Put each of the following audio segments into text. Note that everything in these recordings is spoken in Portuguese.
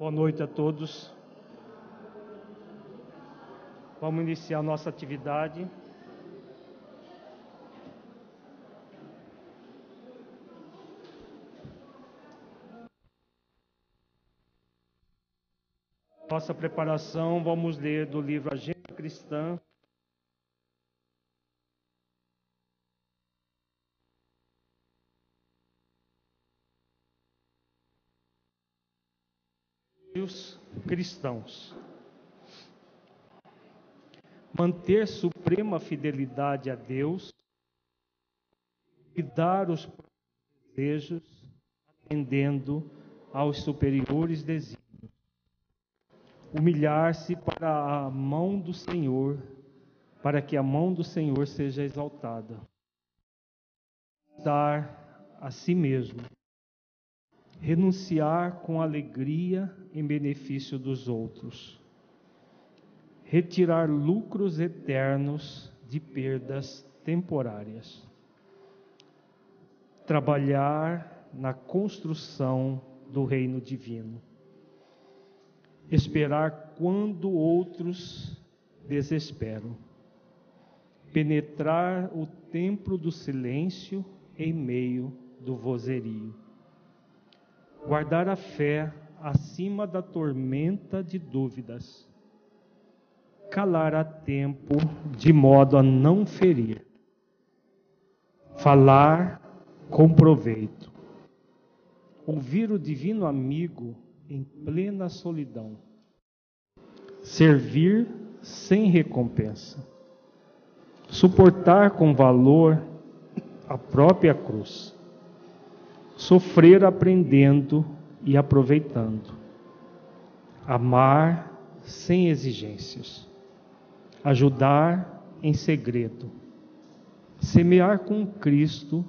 Boa noite a todos. Vamos iniciar nossa atividade. Nossa preparação, vamos ler do livro Agenda Cristã, cristãos. Manter suprema fidelidade a Deus e dar os desejos atendendo aos superiores desígnios. Humilhar-se para a mão do Senhor, para que a mão do Senhor seja exaltada. Dar a si mesmo renunciar com alegria em benefício dos outros, retirar lucros eternos de perdas temporárias, trabalhar na construção do reino divino, esperar quando outros desesperam, penetrar o templo do silêncio em meio do vozerio. Guardar a fé acima da tormenta de dúvidas, calar a tempo de modo a não ferir, falar com proveito, ouvir o divino amigo em plena solidão, servir sem recompensa, suportar com valor a própria cruz. Sofrer aprendendo e aproveitando, amar sem exigências, ajudar em segredo, semear com Cristo,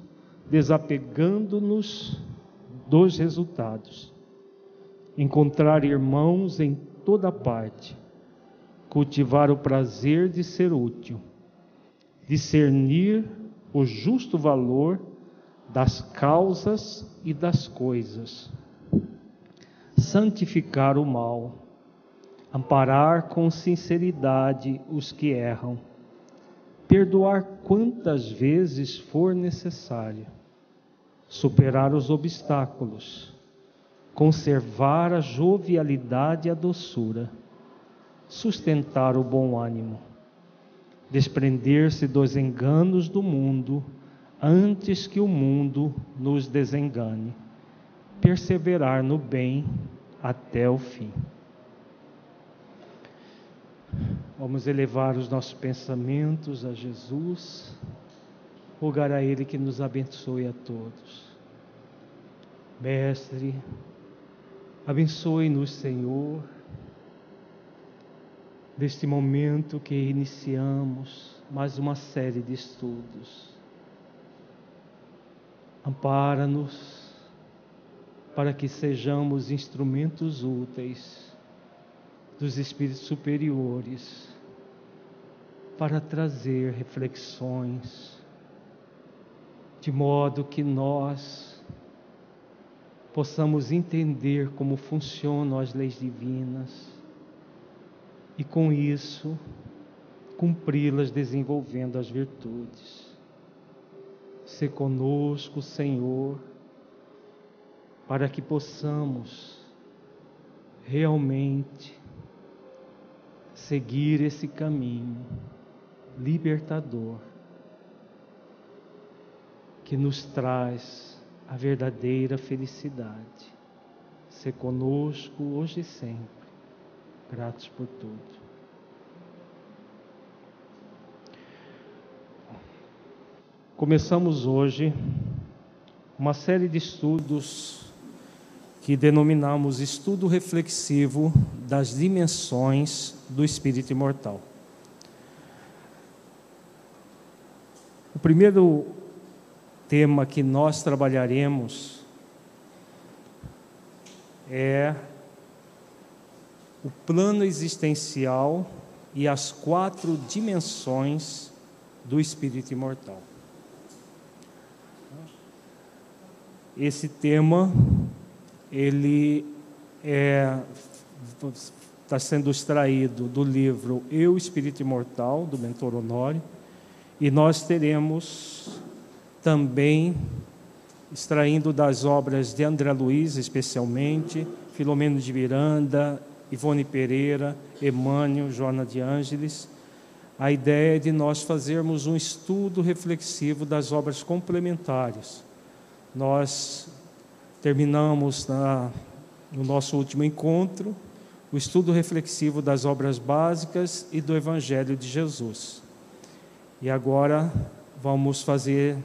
desapegando-nos dos resultados, encontrar irmãos em toda parte, cultivar o prazer de ser útil, discernir o justo valor das causas e das coisas, santificar o mal, amparar com sinceridade os que erram, perdoar quantas vezes for necessário, superar os obstáculos, conservar a jovialidade e a doçura, sustentar o bom ânimo, desprender-se dos enganos do mundo antes que o mundo nos desengane, perseverar no bem até o fim. Vamos elevar os nossos pensamentos a Jesus, rogar a Ele que nos abençoe a todos. Mestre, abençoe-nos, Senhor, neste momento que iniciamos mais uma série de estudos Ampara-nos para que sejamos instrumentos úteis dos Espíritos superiores para trazer reflexões, de modo que nós possamos entender como funcionam as leis divinas e, com isso, cumpri-las desenvolvendo as virtudes. Ser conosco, Senhor, para que possamos realmente seguir esse caminho libertador que nos traz a verdadeira felicidade. Ser conosco hoje e sempre. Gratos por tudo. Começamos hoje uma série de estudos que denominamos estudo reflexivo das dimensões do espírito imortal. O primeiro tema que nós trabalharemos é o plano existencial e as quatro dimensões do espírito imortal. Esse tema ele é, está sendo extraído do livro Eu, Espírito Imortal, do mentor Honório, e nós teremos também, extraindo das obras de André Luiz, especialmente, Filomeno de Miranda, Ivone Pereira, Emmanuel, Joana de Ângeles, a ideia é de nós fazermos um estudo reflexivo das obras complementares. Nós terminamos na, no nosso último encontro o estudo reflexivo das obras básicas e do Evangelho de Jesus. E agora vamos fazer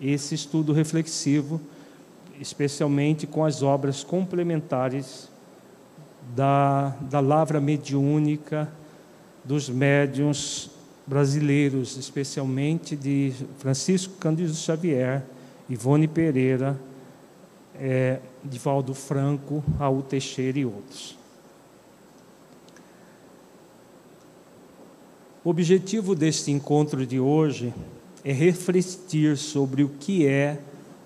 esse estudo reflexivo, especialmente com as obras complementares da, da lavra mediúnica dos médiuns brasileiros, especialmente de Francisco Cândido Xavier, Ivone Pereira, é, Divaldo Franco, Raul Teixeira e outros. O objetivo deste encontro de hoje é refletir sobre o que é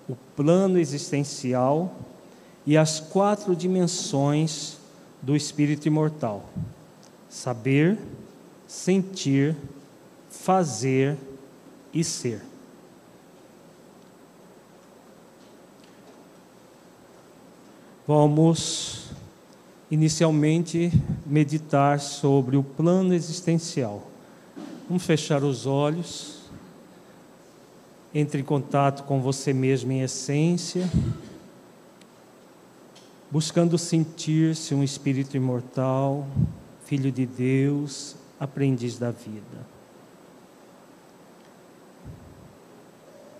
o plano existencial e as quatro dimensões do espírito imortal: saber, sentir, fazer e ser. Vamos inicialmente meditar sobre o plano existencial. Vamos fechar os olhos, entre em contato com você mesmo em essência, buscando sentir-se um espírito imortal, filho de Deus, aprendiz da vida.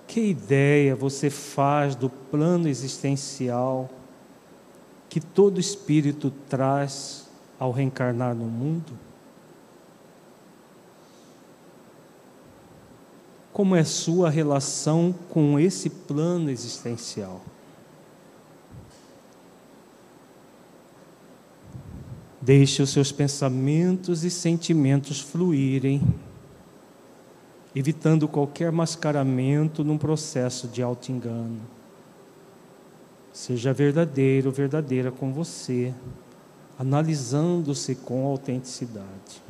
Que ideia você faz do plano existencial que todo espírito traz ao reencarnar no mundo? Como é sua relação com esse plano existencial? Deixe os seus pensamentos e sentimentos fluírem evitando qualquer mascaramento num processo de auto-engano. Seja verdadeiro verdadeira com você, analisando-se com autenticidade.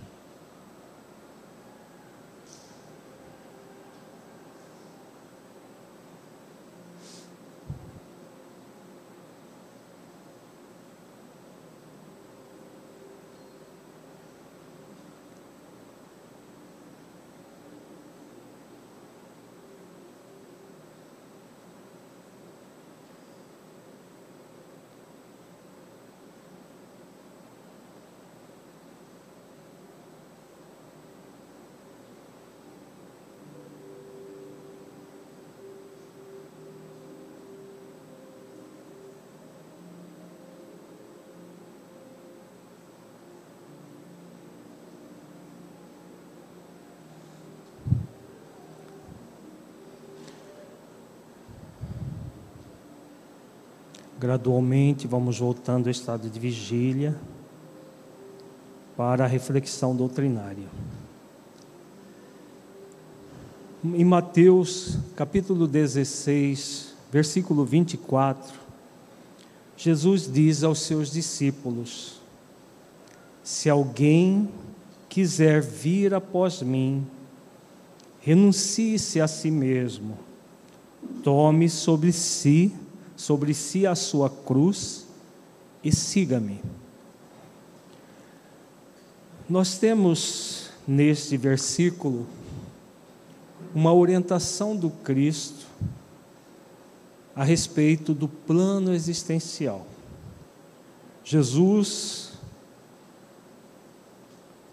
Gradualmente vamos voltando ao estado de vigília para a reflexão doutrinária. Em Mateus capítulo 16, versículo 24, Jesus diz aos seus discípulos: Se alguém quiser vir após mim, renuncie-se a si mesmo, tome sobre si sobre si a sua cruz e siga-me. Nós temos neste versículo uma orientação do Cristo a respeito do plano existencial. Jesus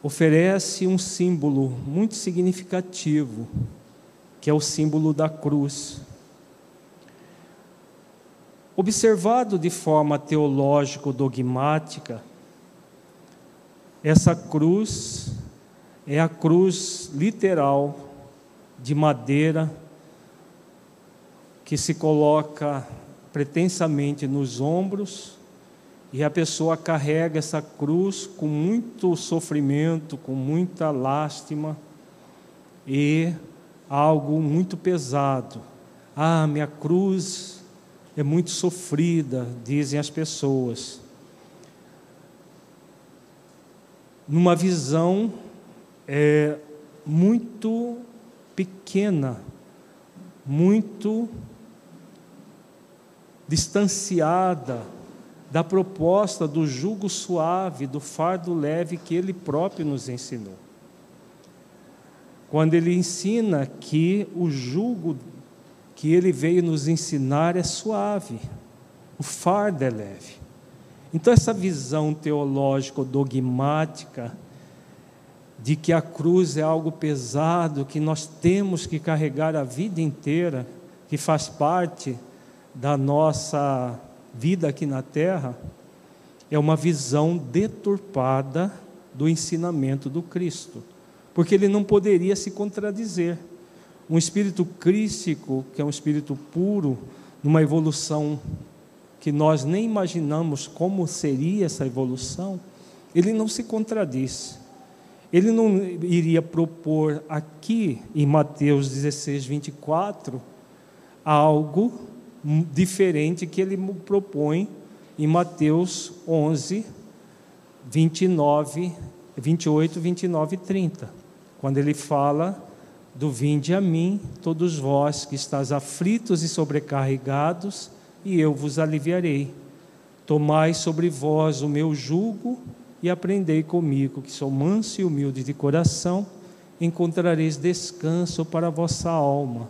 oferece um símbolo muito significativo, que é o símbolo da cruz. Observado de forma teológico-dogmática, essa cruz é a cruz literal de madeira que se coloca pretensamente nos ombros e a pessoa carrega essa cruz com muito sofrimento, com muita lástima e algo muito pesado. Ah, minha cruz é muito sofrida, dizem as pessoas. numa visão é, muito pequena, muito distanciada da proposta do jugo suave, do fardo leve que ele próprio nos ensinou. Quando ele ensina que o jugo que ele veio nos ensinar é suave, o fardo é leve. Então, essa visão teológica dogmática de que a cruz é algo pesado, que nós temos que carregar a vida inteira, que faz parte da nossa vida aqui na terra, é uma visão deturpada do ensinamento do Cristo, porque ele não poderia se contradizer. Um espírito crístico, que é um espírito puro, numa evolução que nós nem imaginamos como seria essa evolução, ele não se contradiz. Ele não iria propor aqui em Mateus 16, 24, algo diferente que ele propõe em Mateus 11, 29, 28, 29 e 30, quando ele fala do vinde a mim, todos vós que estáis aflitos e sobrecarregados, e eu vos aliviarei. Tomai sobre vós o meu jugo e aprendei comigo, que sou manso e humilde de coração, encontrareis descanso para a vossa alma,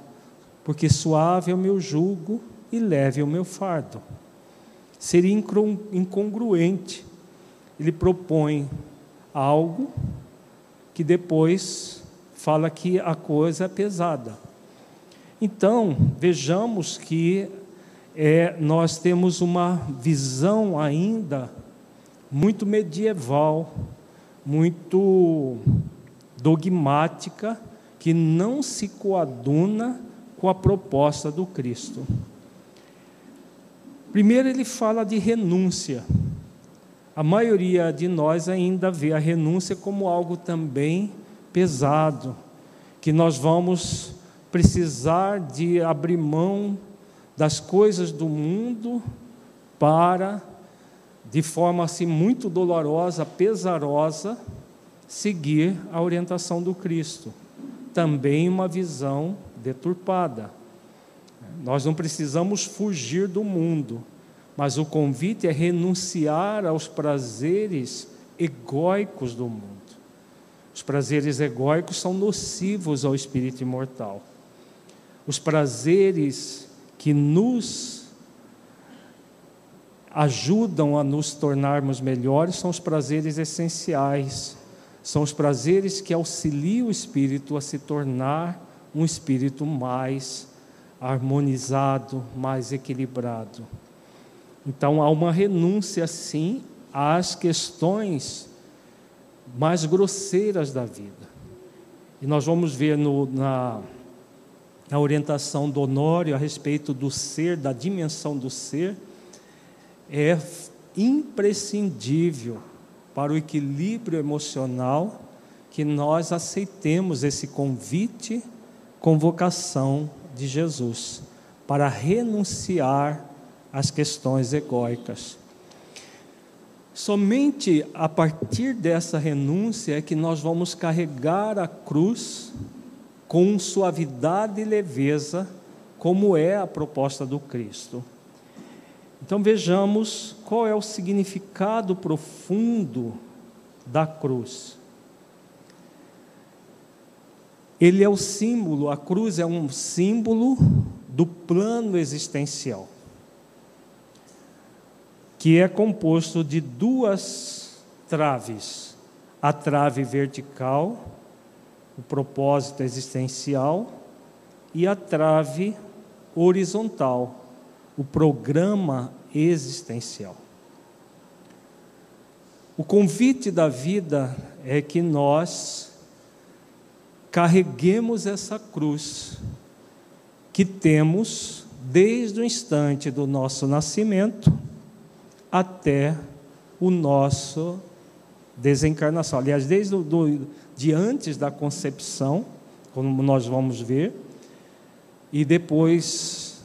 porque suave é o meu jugo e leve o meu fardo. Seria incongruente. Ele propõe algo que depois fala que a coisa é pesada. Então, vejamos que é, nós temos uma visão ainda muito medieval, muito dogmática, que não se coaduna com a proposta do Cristo. Primeiro, ele fala de renúncia. A maioria de nós ainda vê a renúncia como algo também pesado, que nós vamos precisar de abrir mão das coisas do mundo para, de forma assim muito dolorosa, pesarosa, seguir a orientação do Cristo. Também uma visão deturpada. Nós não precisamos fugir do mundo, mas o convite é renunciar aos prazeres egóicos do mundo. Os prazeres egóicos são nocivos ao espírito imortal. Os prazeres que nos ajudam a nos tornarmos melhores são os prazeres essenciais, são os prazeres que auxiliam o espírito a se tornar um espírito mais harmonizado, mais equilibrado. Então há uma renúncia, sim, às questões mais grosseiras da vida. E nós vamos ver no, na, na orientação do Honório a respeito do ser, da dimensão do ser, é imprescindível para o equilíbrio emocional que nós aceitemos esse convite, convocação de Jesus para renunciar às questões egóicas. Somente a partir dessa renúncia é que nós vamos carregar a cruz com suavidade e leveza, como é a proposta do Cristo. Então vejamos qual é o significado profundo da cruz. Ele é o símbolo, a cruz é um símbolo do plano existencial, que é composto de duas traves: a trave vertical, o propósito existencial, e a trave horizontal, o programa existencial. O convite da vida é que nós carreguemos essa cruz que temos desde o instante do nosso nascimento até o nosso desencarnação. Aliás, desde do, de antes da concepção, como nós vamos ver, e depois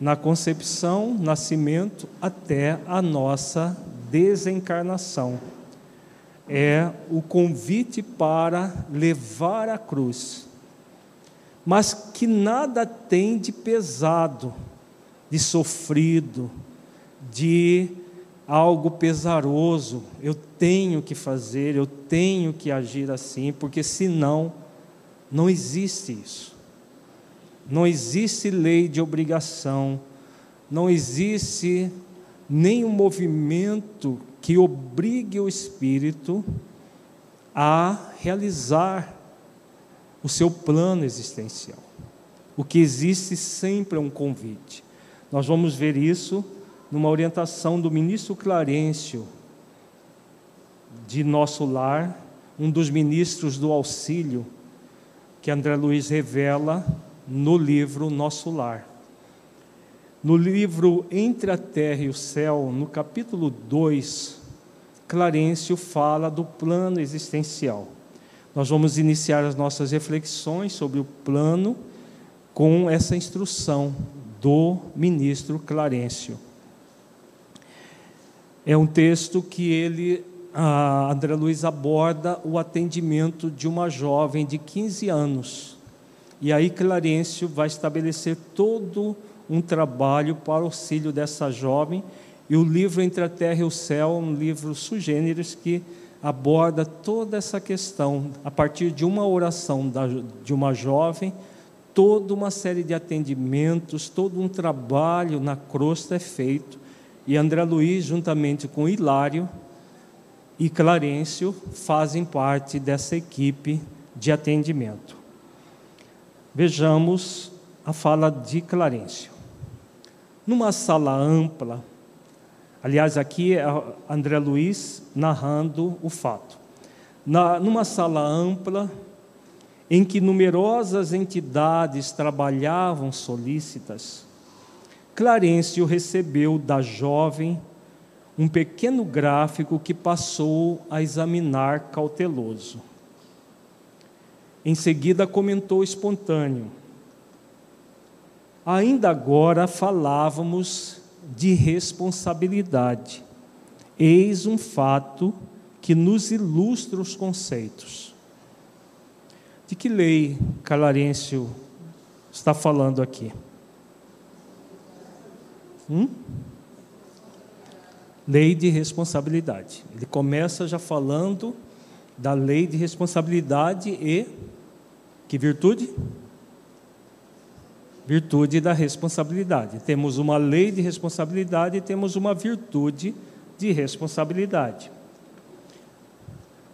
na concepção, nascimento, até a nossa desencarnação. é o convite para levar a cruz, mas que nada tem de pesado, de sofrido, de algo pesaroso. Eu tenho que fazer, eu tenho que agir assim, porque senão não existe isso. Não existe lei de obrigação, não existe nenhum movimento que obrigue o espírito a realizar o seu plano existencial. O que existe sempre é um convite. Nós vamos ver isso numa orientação do ministro Clarencio, de nosso lar, um dos ministros do auxílio, que André Luiz revela no livro Nosso Lar. No livro Entre a Terra e o Céu, no capítulo 2, Clarencio fala do plano existencial. Nós vamos iniciar as nossas reflexões sobre o plano com essa instrução do ministro Clarencio. É um texto que ele, André Luiz aborda o atendimento de uma jovem de 15 anos. E aí Clarencio vai estabelecer todo um trabalho para auxílio dessa jovem. E o livro Entre a Terra e o Céu é um livro sugêneres que aborda toda essa questão, a partir de uma oração da, de uma jovem, toda uma série de atendimentos, todo um trabalho na crosta é feito. E André Luiz, juntamente com Hilário e Clarencio, fazem parte dessa equipe de atendimento. Vejamos a fala de Clarencio numa sala ampla. Aliás, aqui é André Luiz narrando o fato. Na, numa sala ampla, em que numerosas entidades trabalhavam solícitas, Clarencio recebeu da jovem um pequeno gráfico que passou a examinar cauteloso. Em seguida, comentou espontâneo: Ainda agora falávamos de responsabilidade. Eis um fato que nos ilustra os conceitos. De que lei Calarêncio está falando aqui? Hum? Lei de responsabilidade. Ele começa já falando da lei de responsabilidade e que virtude? virtude da responsabilidade. Temos uma lei de responsabilidade e temos uma virtude de responsabilidade.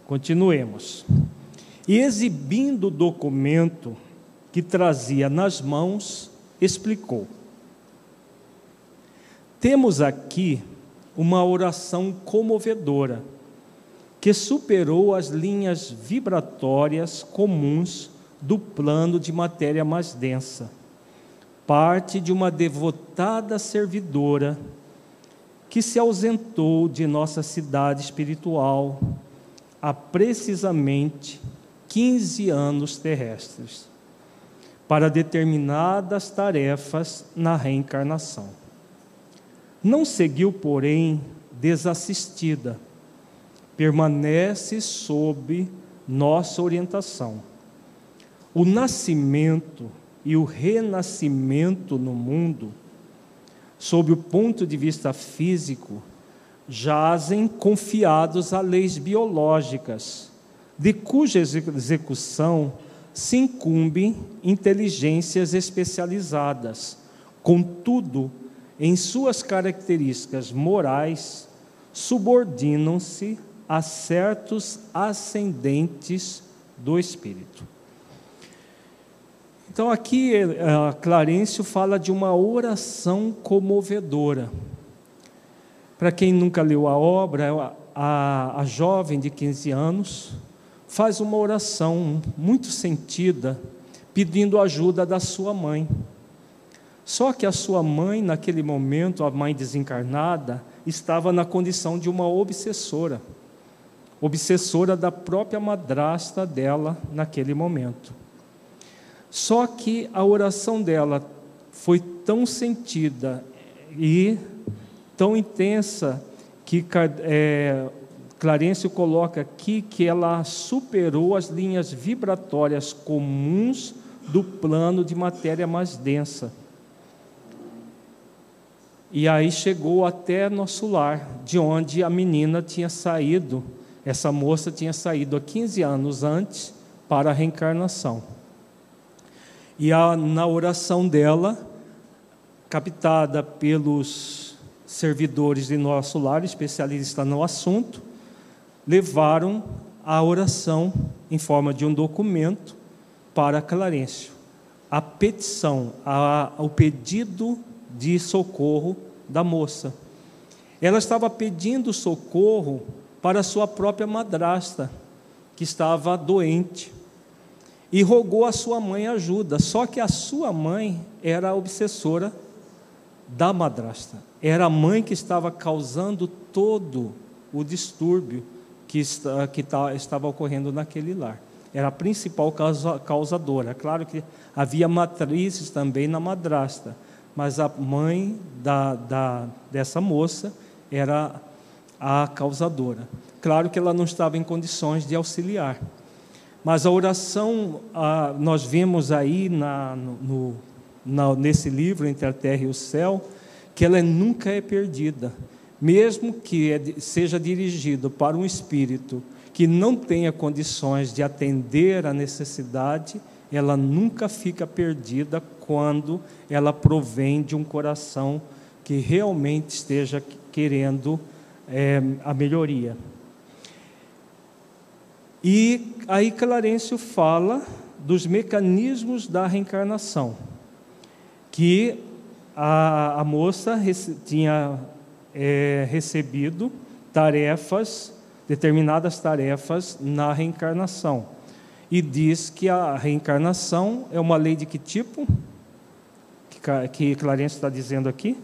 Continuemos. E exibindo o documento que trazia nas mãos, explicou: Temos aqui uma oração comovedora que superou as linhas vibratórias comuns do plano de matéria mais densa parte de uma devotada servidora que se ausentou de nossa cidade espiritual há precisamente 15 anos terrestres, para determinadas tarefas na reencarnação. Não seguiu, porém, desassistida, permanece sob nossa orientação. O nascimento e o renascimento no mundo, sob o ponto de vista físico, jazem confiados a leis biológicas, de cuja execução se incumbem inteligências especializadas. Contudo, em suas características morais, subordinam-se a certos ascendentes do espírito. Então, aqui, eh, Clarencio fala de uma oração comovedora. Para quem nunca leu a obra, a, a jovem de 15 anos faz uma oração muito sentida, pedindo ajuda da sua mãe. Só que a sua mãe, naquele momento, a mãe desencarnada, estava na condição de uma obsessora obsessora da própria madrasta dela naquele momento. Só que a oração dela foi tão sentida e tão intensa que é, Clarencio coloca aqui que ela superou as linhas vibratórias comuns do plano de matéria mais densa. E aí chegou até nosso lar, de onde a menina tinha saído, essa moça tinha saído há 15 anos antes para a reencarnação. E a, na oração dela, captada pelos servidores de nosso lar, especialistas no assunto, levaram a oração em forma de um documento para Clarencio. A petição, a, o pedido de socorro da moça. Ela estava pedindo socorro para sua própria madrasta, que estava doente, e rogou a sua mãe ajuda. Só que a sua mãe era a obsessora da madrasta. Era a mãe que estava causando todo o distúrbio que, está, que tá, estava ocorrendo naquele lar. Era a principal causa, causadora. Claro que havia matrizes também na madrasta, mas a mãe da, da, dessa moça era a causadora. Claro que ela não estava em condições de auxiliar. Mas a oração, nós vemos aí na, no, na, nesse livro, Entre a Terra e o Céu, que ela nunca é perdida. Mesmo que é, seja dirigido para um espírito que não tenha condições de atender a necessidade, ela nunca fica perdida quando ela provém de um coração que realmente esteja querendo é, a melhoria. E aí Clarencio fala dos mecanismos da reencarnação, que a, a moça tinha é, recebido tarefas, determinadas tarefas na reencarnação e diz que a reencarnação é uma lei de que tipo? Que, que Clarence está dizendo aqui?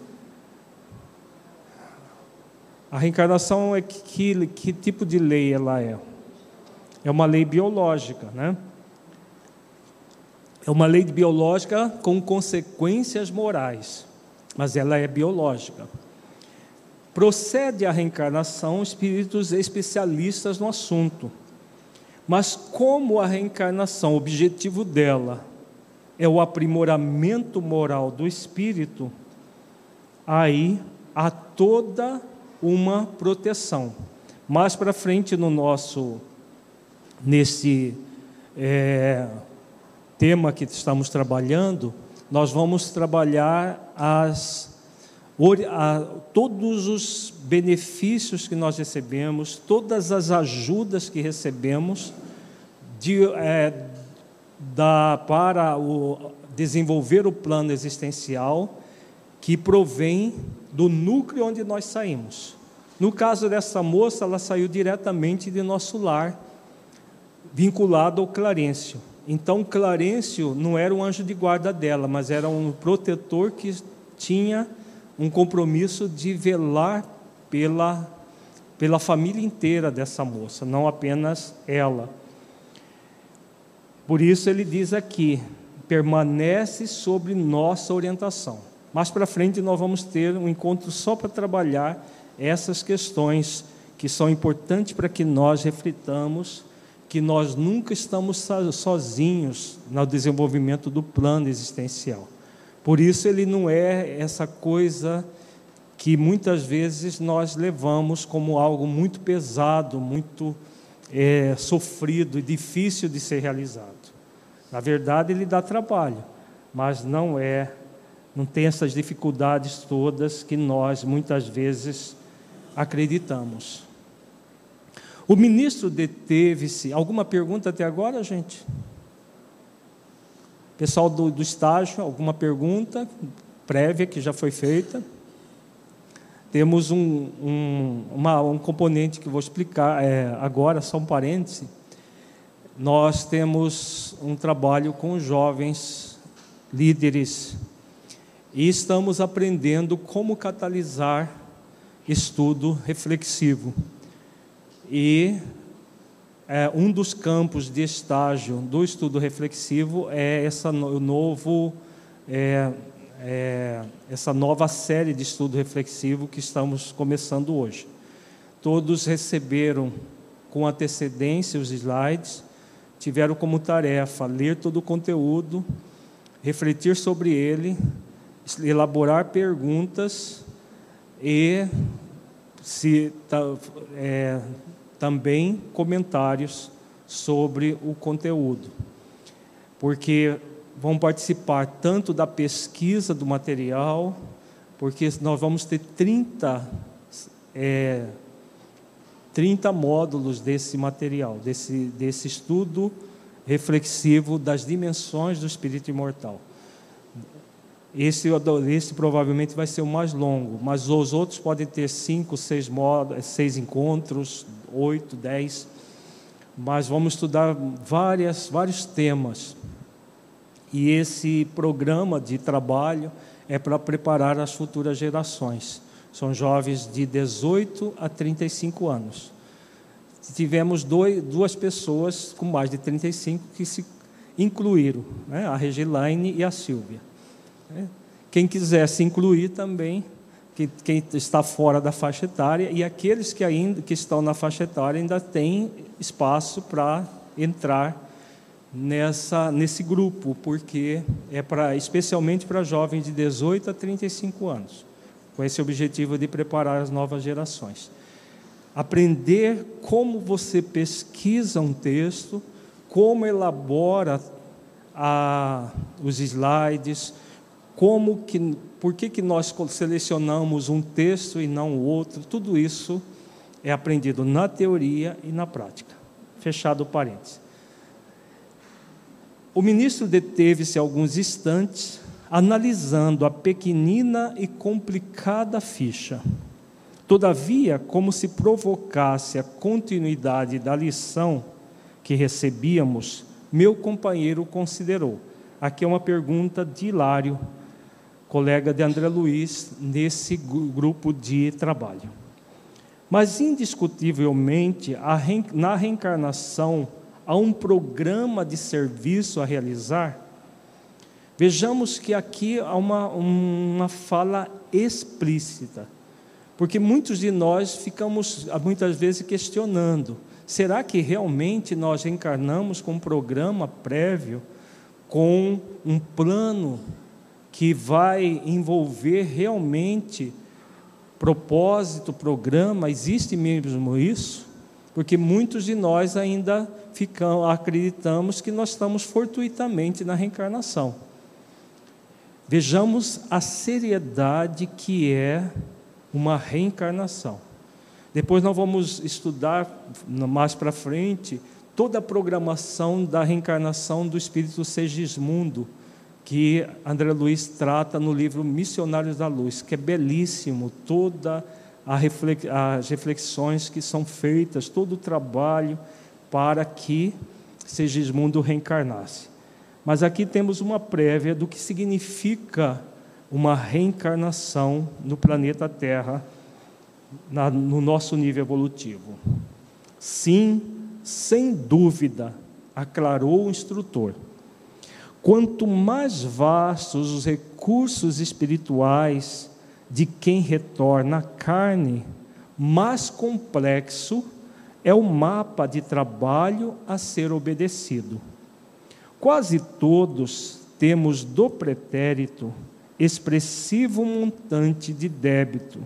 A reencarnação é que, que, que tipo de lei ela é? É uma lei biológica, né? É uma lei biológica com consequências morais, mas ela é biológica. Procede a reencarnação espíritos especialistas no assunto mas como a reencarnação, o objetivo dela é o aprimoramento moral do espírito, aí há toda uma proteção. Mais para frente no nosso nesse é, tema que estamos trabalhando, nós vamos trabalhar as, todos os benefícios que nós recebemos, todas as ajudas que recebemos de, é, da, para o, desenvolver o plano existencial que provém do núcleo onde nós saímos. No caso dessa moça, ela saiu diretamente de nosso lar, vinculado ao Clarencio. Então, Clarencio não era um anjo de guarda dela, mas era um protetor que tinha um compromisso de velar pela, pela família inteira dessa moça, não apenas ela. Por isso ele diz aqui: permanece sobre nossa orientação. Mais para frente nós vamos ter um encontro só para trabalhar essas questões que são importantes para que nós reflitamos que nós nunca estamos sozinhos no desenvolvimento do plano existencial. Por isso ele não é essa coisa que muitas vezes nós levamos como algo muito pesado, muito é, sofrido e difícil de ser realizado. Na verdade, ele dá trabalho, mas não é, não tem essas dificuldades todas que nós muitas vezes acreditamos. O ministro deteve-se. Alguma pergunta até agora, gente? Pessoal do, do estágio, alguma pergunta prévia que já foi feita? temos um, um, uma, um componente que vou explicar é, agora, só um parêntese. Nós temos um trabalho com jovens líderes e estamos aprendendo como catalisar estudo reflexivo. E é, um dos campos de estágio do estudo reflexivo é essa no, novo é, é, essa nova série de estudo reflexivo que estamos começando hoje. todos receberam com antecedência os slides, tiveram como tarefa ler todo o conteúdo, refletir sobre ele, elaborar perguntas e se, é, também comentários sobre o conteúdo, porque vão participar tanto da pesquisa do material, porque nós vamos ter 30, é, 30 módulos desse material, desse, desse estudo reflexivo das dimensões do espírito imortal. Esse, esse provavelmente vai ser o mais longo, mas os outros podem ter cinco, seis, modos, seis encontros, oito, dez. Mas vamos estudar várias, vários temas. E esse programa de trabalho é para preparar as futuras gerações. São jovens de 18 a 35 anos. Tivemos dois, duas pessoas com mais de 35 que se incluíram, né? a Regilaine e a Silvia. Né? Quem quiser se incluir também, quem está fora da faixa etária, e aqueles que ainda que estão na faixa etária ainda têm espaço para entrar nessa, nesse grupo, porque é para, especialmente para jovens de 18 a 35 anos, com esse objetivo de preparar as novas gerações. Aprender como você pesquisa um texto, como elabora a, os slides, como que, por que, que nós selecionamos um texto e não o outro, tudo isso é aprendido na teoria e na prática. Fechado o parênteses. O ministro deteve-se alguns instantes analisando a pequenina e complicada ficha. Todavia, como se provocasse a continuidade da lição que recebíamos, meu companheiro considerou. Aqui é uma pergunta de Hilário colega de André Luiz, nesse grupo de trabalho. Mas, indiscutivelmente, na reencarnação há um programa de serviço a realizar. Vejamos que aqui há uma, uma fala explícita, porque muitos de nós ficamos muitas vezes questionando: será que realmente nós reencarnamos com um programa prévio, com um plano que vai envolver realmente propósito, programa, existe mesmo isso? Porque muitos de nós ainda ficam, acreditamos que nós estamos fortuitamente na reencarnação. Vejamos a seriedade que é uma reencarnação. Depois nós vamos estudar mais para frente toda a programação da reencarnação do espírito Segismundo, que André Luiz trata no livro Missionários da Luz, que é belíssimo, todas as reflexões que são feitas, todo o trabalho para que Segismundo reencarnasse. Mas aqui temos uma prévia do que significa uma reencarnação no planeta Terra, na, no nosso nível evolutivo. Sim, sem dúvida, aclarou o instrutor Quanto mais vastos os recursos espirituais de quem retorna à carne, mais complexo é o mapa de trabalho a ser obedecido. Quase todos temos do pretérito expressivo montante de débito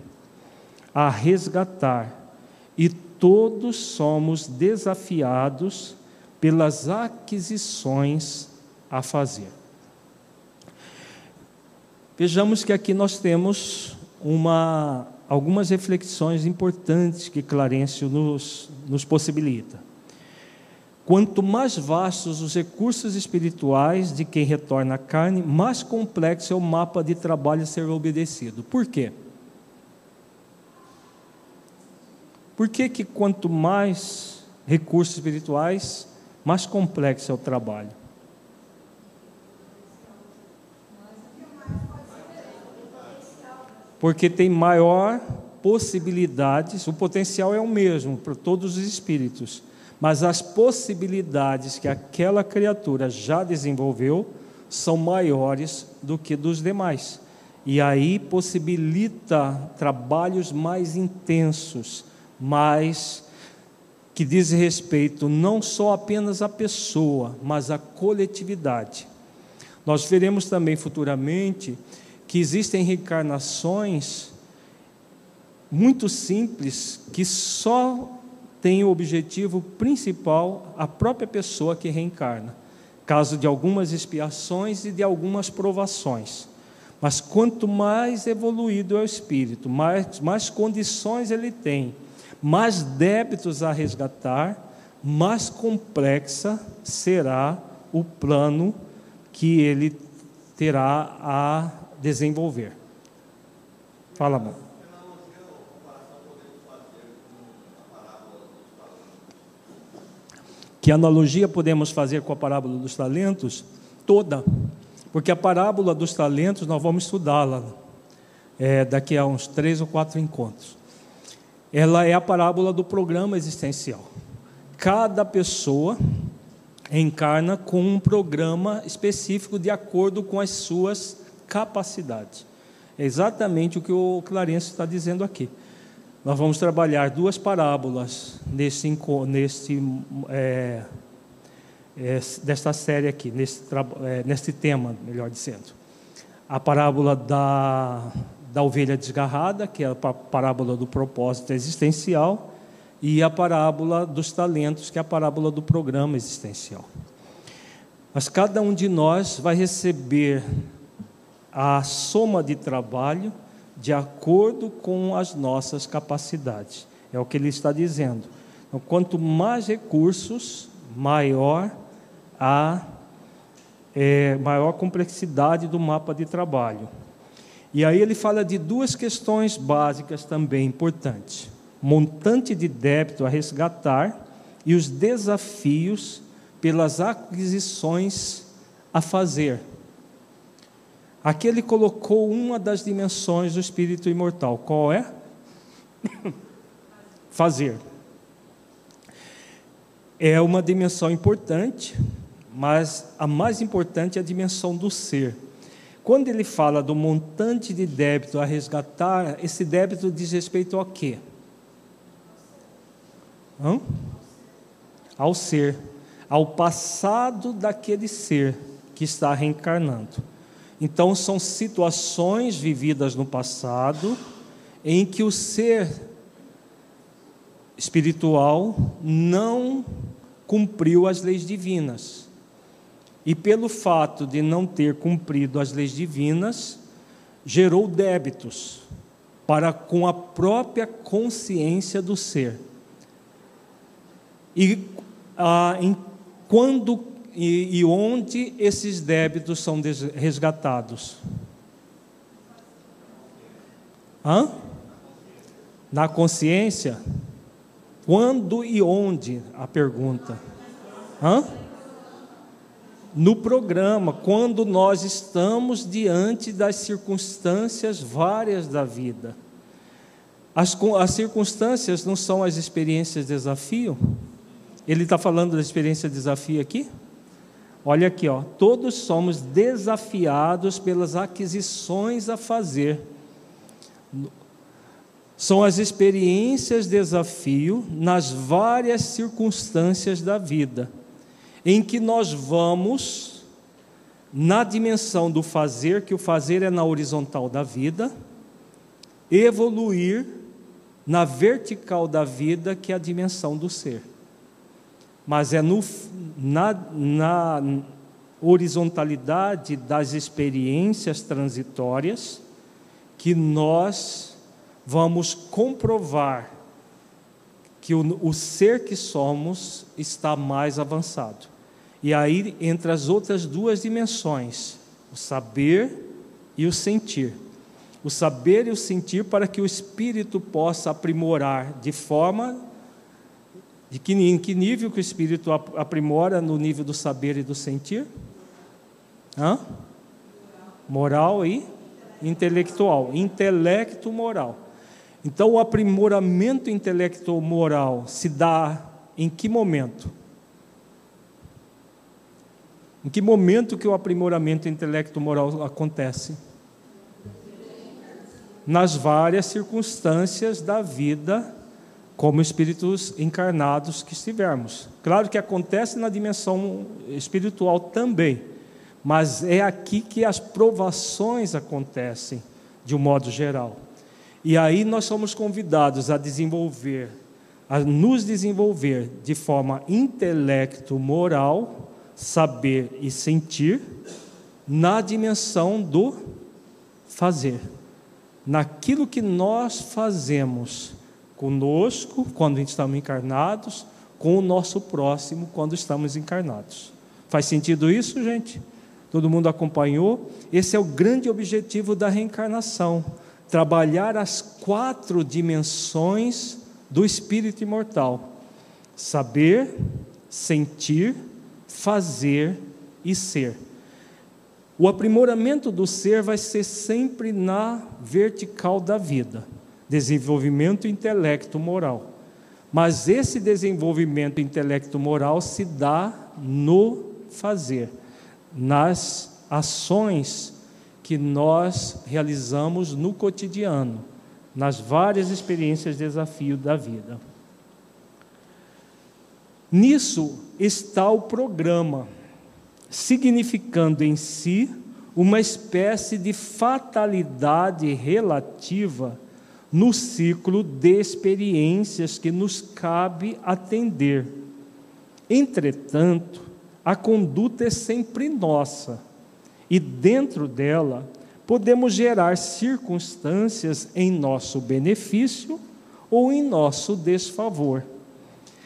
a resgatar, e todos somos desafiados pelas aquisições a fazer. Vejamos que aqui nós temos uma, algumas reflexões importantes que Clarencio nos, nos possibilita. Quanto mais vastos os recursos espirituais de quem retorna à carne, mais complexo é o mapa de trabalho a ser obedecido. Por quê? Por que, que quanto mais recursos espirituais, mais complexo é o trabalho? Porque tem maior possibilidades, o potencial é o mesmo para todos os espíritos, mas as possibilidades que aquela criatura já desenvolveu são maiores do que dos demais. E aí possibilita trabalhos mais intensos, mas que diz respeito não só apenas à pessoa, mas à coletividade. Nós veremos também futuramente que existem reencarnações muito simples que só têm o objetivo principal a própria pessoa que reencarna, caso de algumas expiações e de algumas provações. Mas quanto mais evoluído é o espírito, mais, mais condições ele tem, mais débitos a resgatar, mais complexa será o plano que ele terá a desenvolver. Fala, amor. Que analogia podemos fazer com a parábola dos talentos? Toda. Porque a parábola dos talentos nós vamos estudá-la é, daqui a uns três ou quatro encontros. Ela é a parábola do programa existencial. Cada pessoa encarna com um programa específico de acordo com as suas capacidades. É exatamente o que o Clarence está dizendo aqui. Nós vamos trabalhar duas parábolas nesse, nesse, é, é, desta série aqui, nesse, é, nesse tema, melhor dizendo. A parábola da, da ovelha desgarrada, que é a parábola do propósito existencial, e a parábola dos talentos, que é a parábola do programa existencial. Mas cada um de nós vai receber a soma de trabalho de acordo com as nossas capacidades. É o que ele está dizendo. Então, quanto mais recursos, maior a é, maior complexidade do mapa de trabalho. E aí ele fala de duas questões básicas também importantes montante de débito a resgatar e os desafios pelas aquisições a fazer. Aqui ele colocou uma das dimensões do espírito imortal. Qual é? fazer. É uma dimensão importante, mas a mais importante é a dimensão do ser. Quando ele fala do montante de débito a resgatar, esse débito diz respeito ao quê? Hã? Ao ser, ao passado daquele ser que está reencarnando. Então, são situações vividas no passado em que o ser espiritual não cumpriu as leis divinas. E pelo fato de não ter cumprido as leis divinas, gerou débitos para com a própria consciência do ser. E ah, em quando e, e onde esses débitos são resgatados? Hã? Na consciência? Quando e onde? A pergunta. Hã? No programa, quando nós estamos diante das circunstâncias várias da vida. As, as circunstâncias não são as experiências de desafio? Ele está falando da experiência de desafio aqui? Olha aqui, ó, todos somos desafiados pelas aquisições a fazer. São as experiências de desafio nas várias circunstâncias da vida, em que nós vamos na dimensão do fazer, que o fazer é na horizontal da vida, evoluir na vertical da vida, que é a dimensão do ser mas é no, na, na horizontalidade das experiências transitórias que nós vamos comprovar que o, o, ser que somos está mais avançado. E aí, entre as outras duas dimensões, o saber e o sentir. O saber e o sentir para que o espírito possa aprimorar de forma de que, em que nível que o espírito aprimora no nível do saber e do sentir? Hã? Moral e intelectual. Intelecto moral. Então, o aprimoramento intelectual moral se dá em que momento? Em que momento que o aprimoramento intelecto moral acontece? Nas várias circunstâncias da vida como espíritos encarnados que estivermos. Claro que acontece na dimensão espiritual também, mas é aqui que as provações acontecem, de um modo geral. E aí nós somos convidados a desenvolver, a nos desenvolver de forma intelecto, moral, saber e sentir, na dimensão do fazer. Naquilo que nós fazemos conosco, quando estamos encarnados, com o nosso próximo, quando estamos encarnados. Faz sentido isso, gente? Todo mundo acompanhou? Esse é o grande objetivo da reencarnação: trabalhar as quatro dimensões do espírito imortal: saber, sentir, fazer e ser. O aprimoramento do ser vai ser sempre na vertical da vida desenvolvimento intelecto moral. Mas esse desenvolvimento intelecto moral se dá no fazer, nas ações que nós realizamos no cotidiano, nas várias experiências de desafio da vida. Nisso está o programa, significando em si uma espécie de fatalidade relativa no ciclo de experiências que nos cabe atender. Entretanto, a conduta é sempre nossa, e dentro dela podemos gerar circunstâncias em nosso benefício ou em nosso desfavor.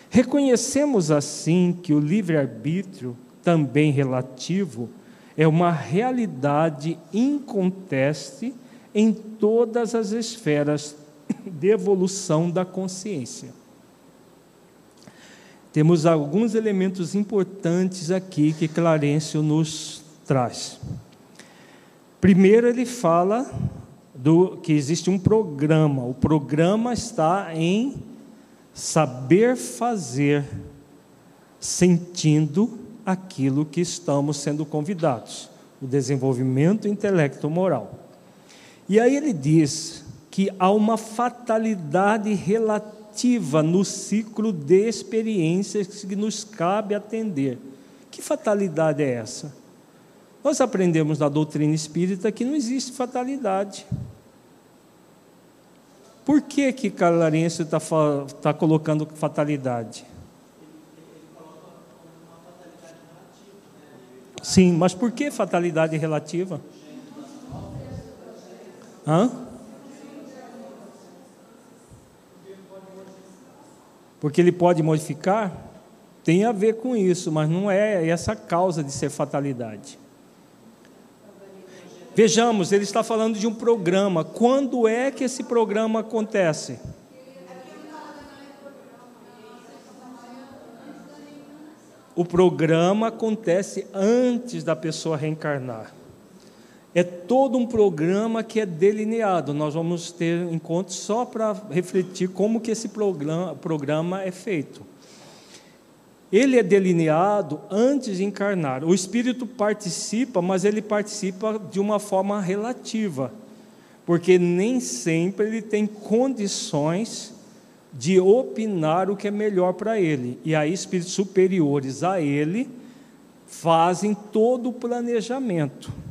Reconhecemos assim que o livre-arbítrio, também relativo, é uma realidade inconteste em todas as esferas de evolução da consciência. Temos alguns elementos importantes aqui que Clarencio nos traz. Primeiro, ele fala do que existe um programa. O programa está em saber fazer, sentindo aquilo que estamos sendo convidados. O desenvolvimento intelecto-moral. E aí ele diz que há uma fatalidade relativa no ciclo de experiências que nos cabe atender. Que fatalidade é essa? Nós aprendemos na doutrina espírita que não existe fatalidade. Por que que Clarencio está tá colocando fatalidade? Sim, mas por que fatalidade relativa? Hã? Porque ele pode modificar? Tem a ver com isso, mas não é essa causa de ser fatalidade. Vejamos, ele está falando de um programa. Quando é que esse programa acontece? O programa acontece antes da pessoa reencarnar é todo um programa que é delineado. Nós vamos ter encontros só para refletir como que esse programa, programa é feito. Ele é delineado antes de encarnar. O espírito participa, mas ele participa de uma forma relativa, porque nem sempre ele tem condições de opinar o que é melhor para ele. E aí espíritos superiores a ele fazem todo o planejamento.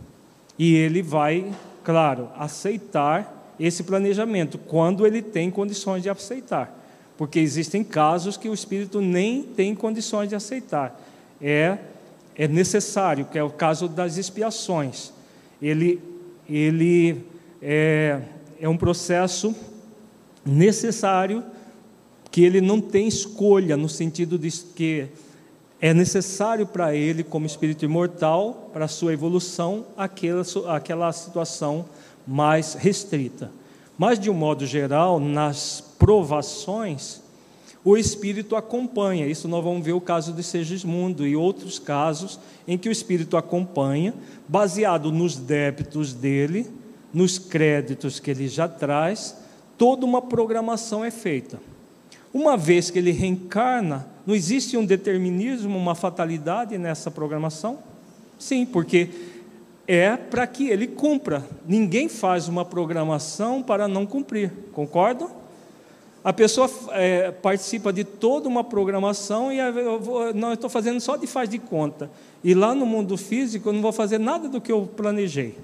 E ele vai, claro, aceitar esse planejamento, quando ele tem condições de aceitar. Porque existem casos que o espírito nem tem condições de aceitar. É, é necessário, que é o caso das expiações. Ele, ele é, é um processo necessário que ele não tem escolha, no sentido de que é necessário para ele, como espírito imortal, para a sua evolução, aquela, aquela situação mais restrita. Mas, de um modo geral, nas provações, o espírito acompanha. Isso nós vamos ver o caso de Segismundo e outros casos em que o espírito acompanha, baseado nos débitos dele, nos créditos que ele já traz, toda uma programação é feita. Uma vez que ele reencarna, não existe um determinismo, uma fatalidade nessa programação? Sim, porque é para que ele cumpra. Ninguém faz uma programação para não cumprir, concordam? A pessoa é, participa de toda uma programação e eu vou, não, estou fazendo só de faz de conta. E lá no mundo físico eu não vou fazer nada do que eu planejei.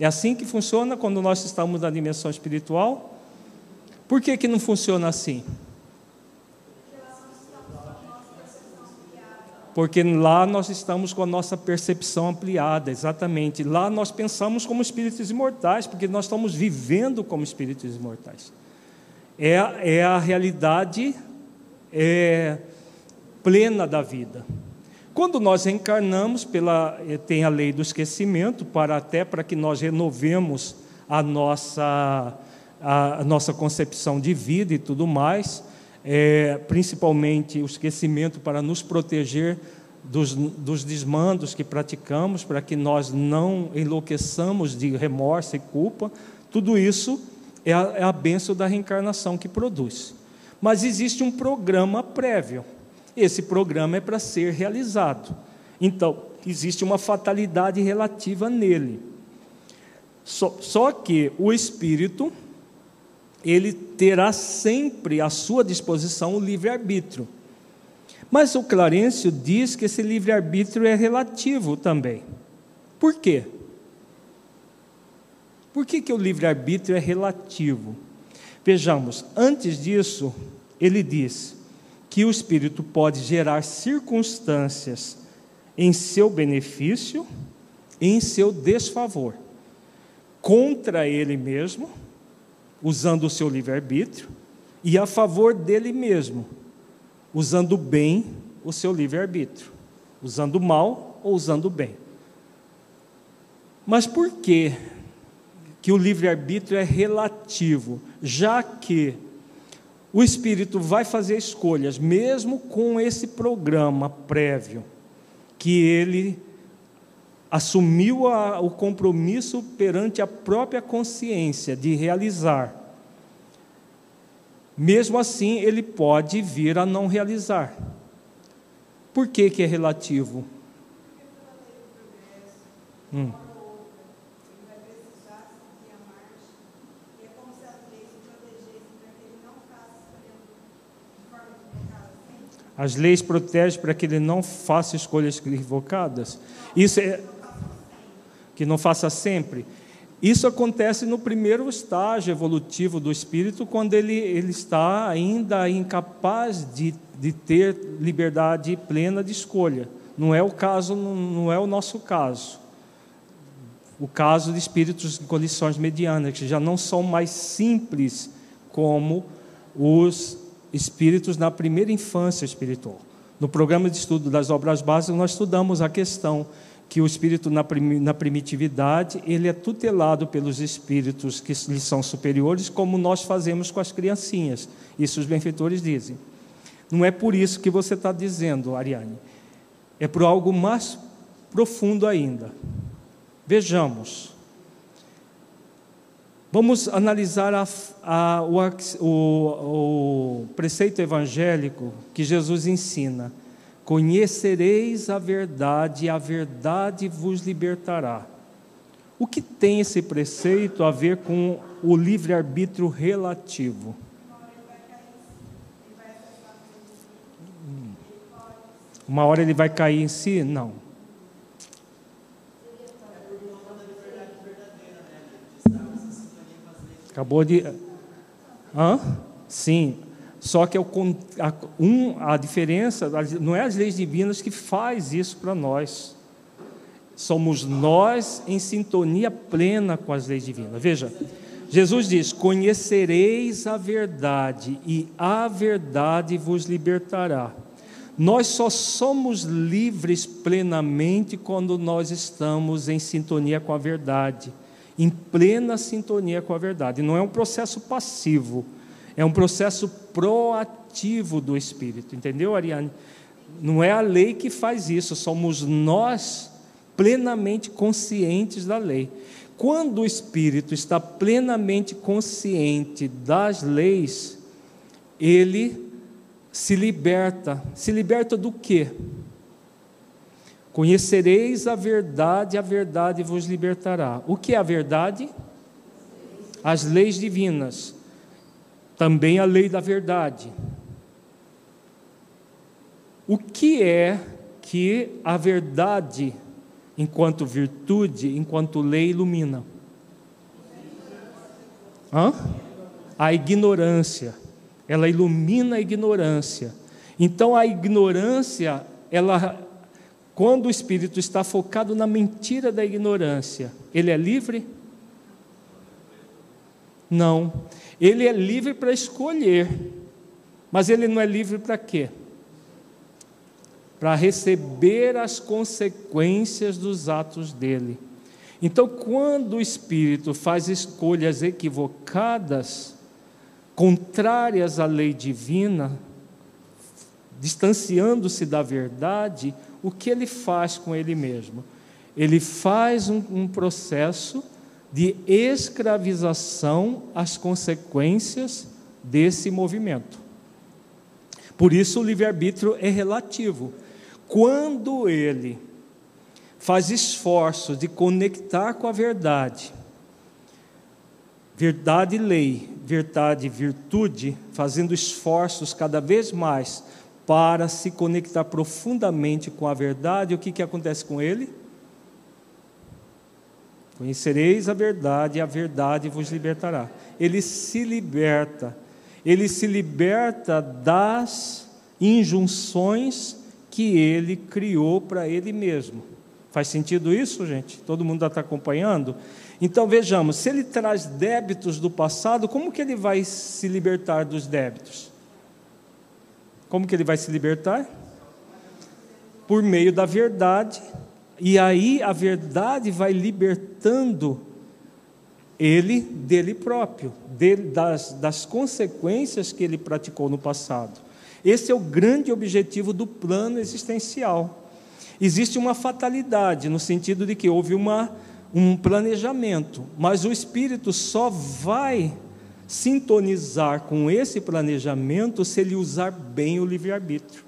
É assim que funciona quando nós estamos na dimensão espiritual. Por que, que não funciona assim? Porque lá nós estamos com a nossa percepção ampliada, exatamente. Lá nós pensamos como espíritos imortais, porque nós estamos vivendo como espíritos imortais. É, é a realidade é, plena da vida. Quando nós reencarnamos, pela, eh, tem a lei do esquecimento, para até para que nós renovemos a nossa a, nossa concepção de vida e tudo mais, é, principalmente o esquecimento para nos proteger dos, dos desmandos que praticamos, para que nós não enlouqueçamos de remorso e culpa, tudo isso é a, é a benção da reencarnação que produz. Mas existe um programa prévio. Esse programa é para ser realizado. Então, existe uma fatalidade relativa nele. Só, só que o espírito ele terá sempre à sua disposição o livre-arbítrio. Mas o Clarencio diz que esse livre-arbítrio é relativo também. Por quê? Por que, que o livre-arbítrio é relativo? Vejamos, antes disso, ele diz que o espírito pode gerar circunstâncias em seu benefício e em seu desfavor, contra ele mesmo usando o seu livre-arbítrio, e a favor dele mesmo, usando bem o seu livre-arbítrio, usando mal ou usando bem. Mas por que que o livre-arbítrio é relativo, já que o espírito vai fazer escolhas, mesmo com esse programa prévio, que ele assumiu a, o compromisso perante a própria consciência de realizar. Mesmo assim, ele pode vir a não realizar. Por que, que é relativo? Hum. As leis protegem para que ele não faça escolhas equivocadas. Isso é, que não faça sempre. Isso acontece no primeiro estágio evolutivo do espírito, quando ele, ele está ainda incapaz de, de ter liberdade plena de escolha. Não é o caso, não, é o nosso caso. O caso de espíritos em condições medianas, que já não são mais simples como os espíritos na primeira infância espiritual. No programa de estudo das obras básicas, nós estudamos a questão que o espírito na, na primitividade ele é tutelado pelos espíritos que lhe são superiores, como nós fazemos com as criancinhas. Isso os benfeitores dizem. Não é por isso que você está dizendo, Ariane. É por algo mais profundo ainda. Vejamos. Vamos analisar a, a, o, o, o preceito evangélico que Jesus ensina Conhecereis a verdade, e a verdade vos libertará. O que tem esse preceito a ver com o livre-arbítrio relativo? Uma hora ele vai cair em si? Não. Acabou de. Hã? Sim, só que é a diferença não é as leis divinas que faz isso para nós. Somos nós em sintonia plena com as leis divinas. Veja, Jesus diz: Conhecereis a verdade, e a verdade vos libertará. Nós só somos livres plenamente quando nós estamos em sintonia com a verdade, em plena sintonia com a verdade. Não é um processo passivo é um processo proativo do Espírito, entendeu, Ariane? Não é a lei que faz isso, somos nós plenamente conscientes da lei. Quando o Espírito está plenamente consciente das leis, ele se liberta. Se liberta do quê? Conhecereis a verdade, a verdade vos libertará. O que é a verdade? As leis divinas. Também a lei da verdade. O que é que a verdade, enquanto virtude, enquanto lei, ilumina? Hã? A ignorância. Ela ilumina a ignorância. Então a ignorância, ela quando o espírito está focado na mentira da ignorância, ele é livre? Não. Ele é livre para escolher. Mas ele não é livre para quê? Para receber as consequências dos atos dele. Então, quando o espírito faz escolhas equivocadas, contrárias à lei divina, distanciando-se da verdade, o que ele faz com ele mesmo? Ele faz um, um processo de escravização às consequências desse movimento. Por isso, o livre-arbítrio é relativo. Quando ele faz esforços de conectar com a verdade, verdade e lei, verdade e virtude, fazendo esforços cada vez mais para se conectar profundamente com a verdade, o que, que acontece com ele? Conhecereis a verdade, e a verdade vos libertará. Ele se liberta, ele se liberta das injunções que ele criou para ele mesmo. Faz sentido isso, gente? Todo mundo está acompanhando? Então vejamos, se ele traz débitos do passado, como que ele vai se libertar dos débitos? Como que ele vai se libertar? Por meio da verdade. E aí a verdade vai libertando ele dele próprio, dele, das, das consequências que ele praticou no passado. Esse é o grande objetivo do plano existencial. Existe uma fatalidade, no sentido de que houve uma, um planejamento, mas o espírito só vai sintonizar com esse planejamento se ele usar bem o livre-arbítrio.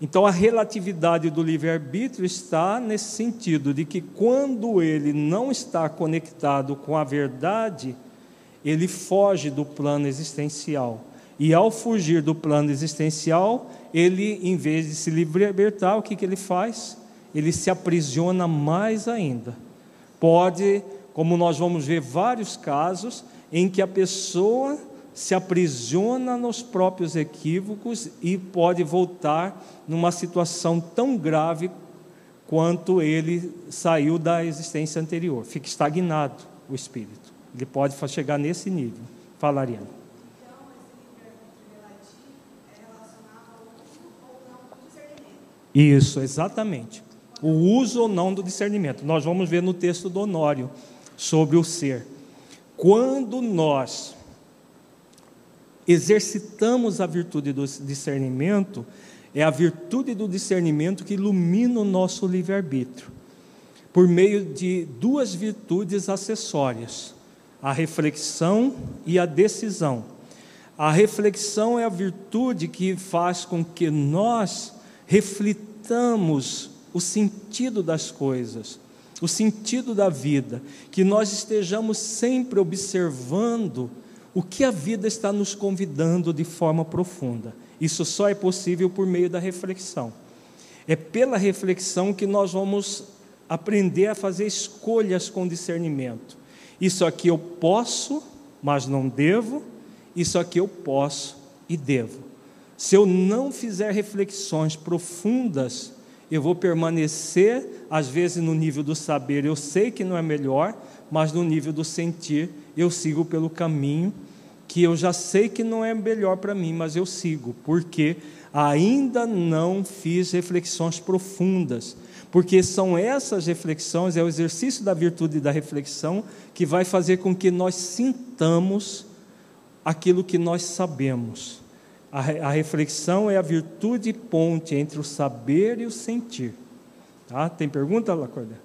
Então, a relatividade do livre-arbítrio está nesse sentido, de que quando ele não está conectado com a verdade, ele foge do plano existencial. E ao fugir do plano existencial, ele, em vez de se libertar, o que, que ele faz? Ele se aprisiona mais ainda. Pode, como nós vamos ver vários casos, em que a pessoa se aprisiona nos próprios equívocos e pode voltar numa situação tão grave quanto ele saiu da existência anterior. Fica estagnado o espírito. Ele pode chegar nesse nível. Fala, Ariane. Isso, exatamente. O uso ou não do discernimento. Nós vamos ver no texto do Honório sobre o ser. Quando nós exercitamos a virtude do discernimento, é a virtude do discernimento que ilumina o nosso livre-arbítrio, por meio de duas virtudes acessórias, a reflexão e a decisão. A reflexão é a virtude que faz com que nós reflitamos o sentido das coisas, o sentido da vida, que nós estejamos sempre observando o que a vida está nos convidando de forma profunda. Isso só é possível por meio da reflexão. É pela reflexão que nós vamos aprender a fazer escolhas com discernimento. Isso aqui eu posso, mas não devo. Isso aqui eu posso e devo. Se eu não fizer reflexões profundas eu vou permanecer, às vezes, no nível do saber, eu sei que não é melhor, mas no nível do sentir, eu sigo pelo caminho que eu já sei que não é melhor para mim, mas eu sigo, porque ainda não fiz reflexões profundas. Porque são essas reflexões, é o exercício da virtude da reflexão que vai fazer com que nós sintamos aquilo que nós sabemos. A, a reflexão é a virtude ponte entre o saber e o sentir. Tá? Tem pergunta, Lacorda?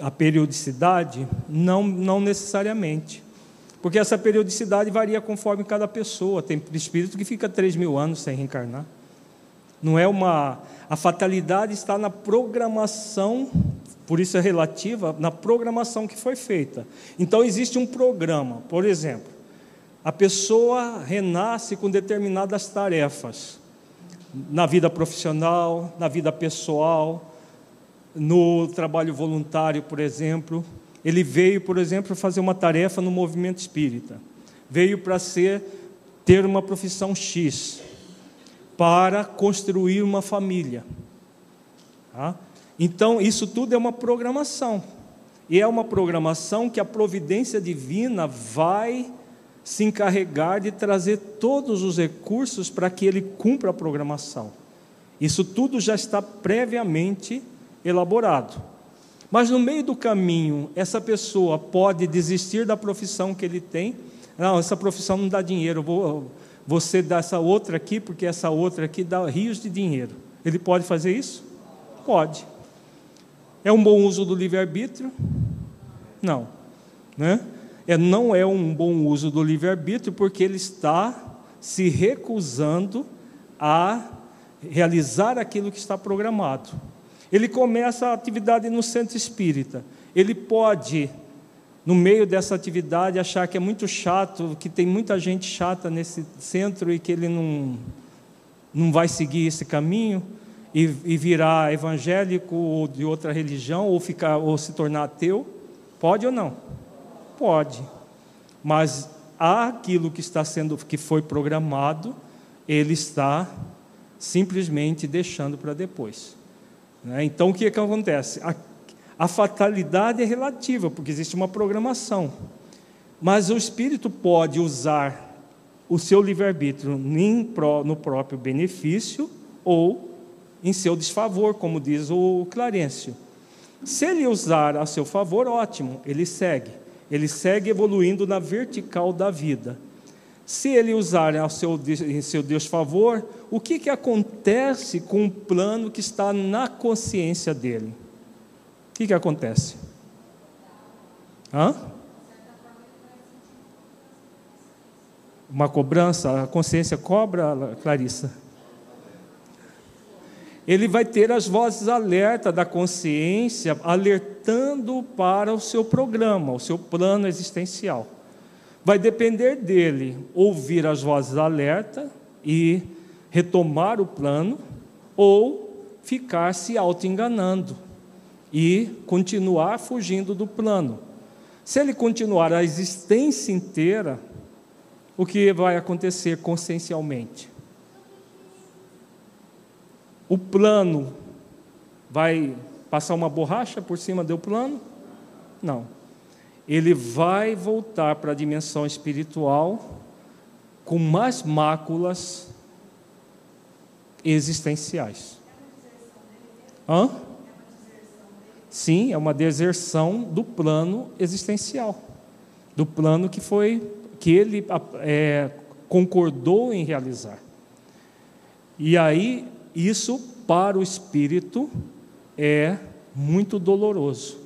A periodicidade? Não, não necessariamente. Porque essa periodicidade varia conforme cada pessoa. Tem espírito que fica 3 mil anos sem reencarnar. Não é uma a fatalidade está na programação, por isso é relativa na programação que foi feita. Então existe um programa, por exemplo, a pessoa renasce com determinadas tarefas na vida profissional, na vida pessoal, no trabalho voluntário, por exemplo. Ele veio, por exemplo, fazer uma tarefa no movimento espírita. Veio para ser ter uma profissão X, para construir uma família. Tá? Então, isso tudo é uma programação. E é uma programação que a providência divina vai se encarregar de trazer todos os recursos para que ele cumpra a programação. Isso tudo já está previamente elaborado. Mas no meio do caminho, essa pessoa pode desistir da profissão que ele tem. Não, essa profissão não dá dinheiro, vou, você dá essa outra aqui, porque essa outra aqui dá rios de dinheiro. Ele pode fazer isso? Pode. É um bom uso do livre-arbítrio? Não. Né? é, não é um bom uso do livre-arbítrio, porque ele está se recusando a realizar aquilo que está programado. Ele começa a atividade no centro espírita. Ele pode, no meio dessa atividade, achar que é muito chato, que tem muita gente chata nesse centro e que ele não, não vai seguir esse caminho e, e virar evangélico ou de outra religião ou ficar ou se tornar ateu. Pode ou não? Pode. Mas aquilo que está sendo que foi programado, ele está simplesmente deixando para depois. Né? Então o que, é que acontece? A, a fatalidade é relativa, porque existe uma programação. Mas o espírito pode usar o seu livre-arbítrio no próprio benefício ou em seu desfavor, como diz o Clarencio. Se ele usar a seu favor, ótimo, ele segue ele segue evoluindo na vertical da vida. Se ele usar ao seu, em seu Deus favor, o que, que acontece com o plano que está na consciência dele? O que, que acontece? Hã? Uma cobrança, a consciência cobra, Clarissa? ele vai ter as vozes alerta da consciência, alertando para o seu programa, o seu plano existencial. Vai depender dele ouvir as vozes alerta e retomar o plano, ou ficar se auto-enganando e continuar fugindo do plano. Se ele continuar a existência inteira, o que vai acontecer consciencialmente? O plano vai passar uma borracha por cima do plano? Não. Ele vai voltar para a dimensão espiritual com mais máculas existenciais. Hã? Sim, é uma deserção do plano existencial, do plano que foi que ele é, concordou em realizar. E aí isso, para o espírito, é muito doloroso.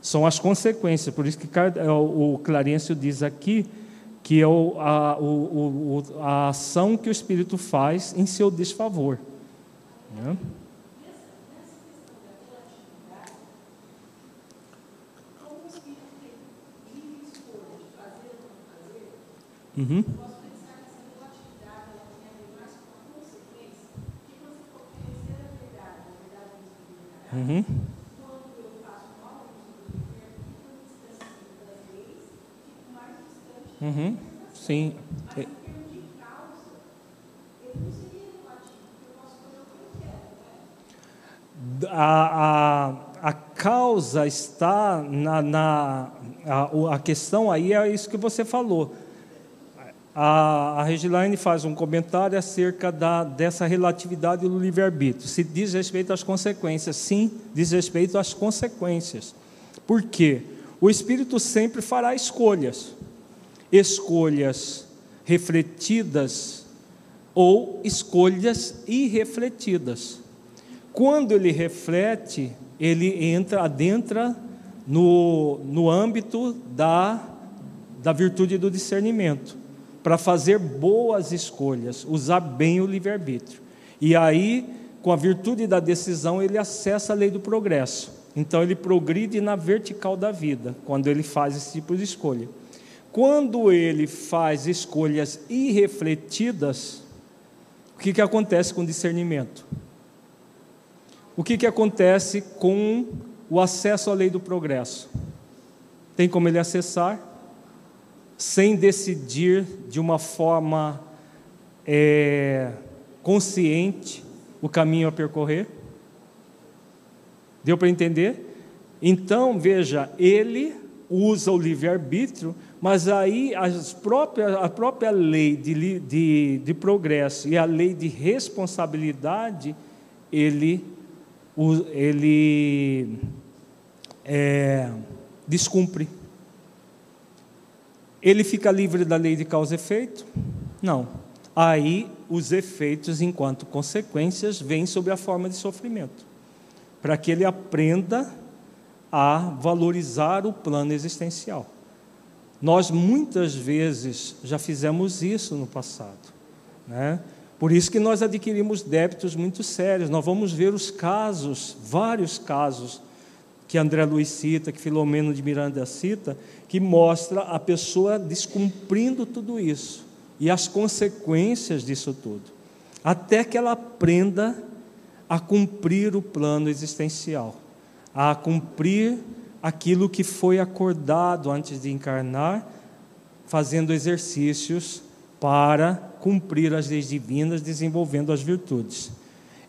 São as consequências, por isso que é, o Clarencio diz aqui que é a, a ação que o espírito faz em seu desfavor. Né? Uhum. Uhum. Uhum. Sim. A, a, a causa está na, na a, a questão aí é isso que você falou a, a Regilaine faz um comentário acerca da, dessa relatividade do livre-arbítrio. Se diz respeito às consequências, sim, diz respeito às consequências. Por quê? O Espírito sempre fará escolhas. Escolhas refletidas ou escolhas irrefletidas. Quando ele reflete, ele entra, adentra no, no âmbito da, da virtude do discernimento para fazer boas escolhas, usar bem o livre-arbítrio. E aí, com a virtude da decisão, ele acessa a lei do progresso. Então, ele progride na vertical da vida, quando ele faz esse tipo de escolha. Quando ele faz escolhas irrefletidas, o que, que acontece com o discernimento? O que, que acontece com o acesso à lei do progresso? Tem como ele acessar sem decidir de uma forma é, consciente o caminho a percorrer? Deu para entender? Então, veja, ele usa o livre-arbítrio, mas aí as próprias, a própria lei de, de, de progresso e a lei de responsabilidade, ele, ele é, descumpre. Ele fica livre da lei de causa e efeito? Não. Aí os efeitos, enquanto consequências, vêm sob a forma de sofrimento, para que ele aprenda a valorizar o plano existencial. Nós muitas vezes já fizemos isso no passado, né? Por isso que nós adquirimos débitos muito sérios. Nós vamos ver os casos, vários casos que André Luiz cita, que Filomeno de Miranda cita, que mostra a pessoa descumprindo tudo isso e as consequências disso tudo, até que ela aprenda a cumprir o plano existencial, a cumprir aquilo que foi acordado antes de encarnar, fazendo exercícios para cumprir as leis divinas, desenvolvendo as virtudes.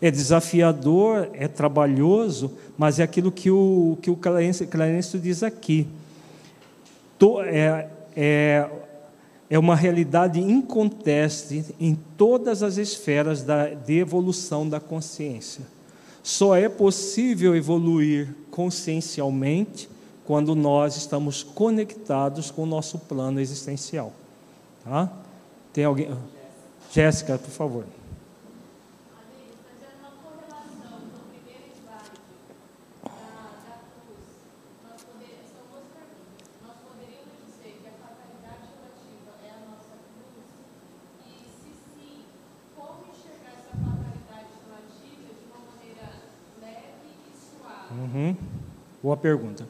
É desafiador, é trabalhoso, mas é aquilo que o, que o Clarence, Clarence diz aqui. É, é, é uma realidade inconteste em todas as esferas da, de evolução da consciência. Só é possível evoluir consciencialmente quando nós estamos conectados com o nosso plano existencial. Tá? Tem alguém? Jéssica, por favor. Uhum. Boa pergunta.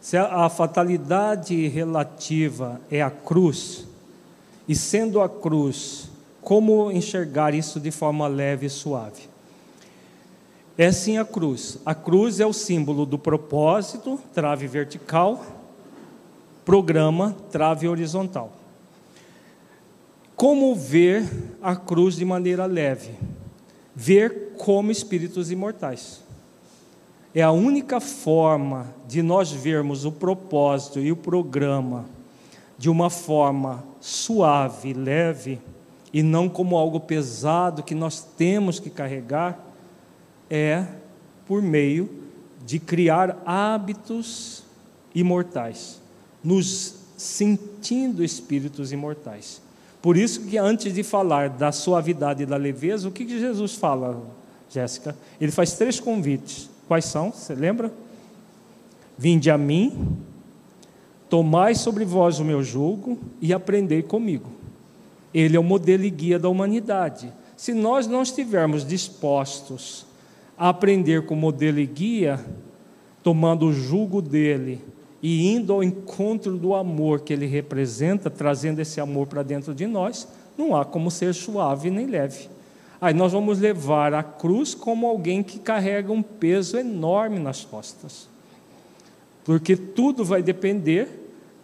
Se a, a fatalidade relativa é a cruz, e sendo a cruz, como enxergar isso de forma leve e suave? É sim a cruz. A cruz é o símbolo do propósito, trave vertical, programa, trave horizontal. Como ver a cruz de maneira leve? Ver como espíritos imortais. É a única forma de nós vermos o propósito e o programa de uma forma suave, leve, e não como algo pesado que nós temos que carregar, é por meio de criar hábitos imortais, nos sentindo espíritos imortais. Por isso que antes de falar da suavidade e da leveza, o que Jesus fala, Jéssica? Ele faz três convites. Quais são? Você lembra? Vinde a mim, tomai sobre vós o meu jugo e aprendei comigo. Ele é o modelo e guia da humanidade. Se nós não estivermos dispostos a aprender com o modelo e guia, tomando o jugo dele e indo ao encontro do amor que ele representa, trazendo esse amor para dentro de nós, não há como ser suave nem leve. Aí nós vamos levar a cruz como alguém que carrega um peso enorme nas costas. Porque tudo vai depender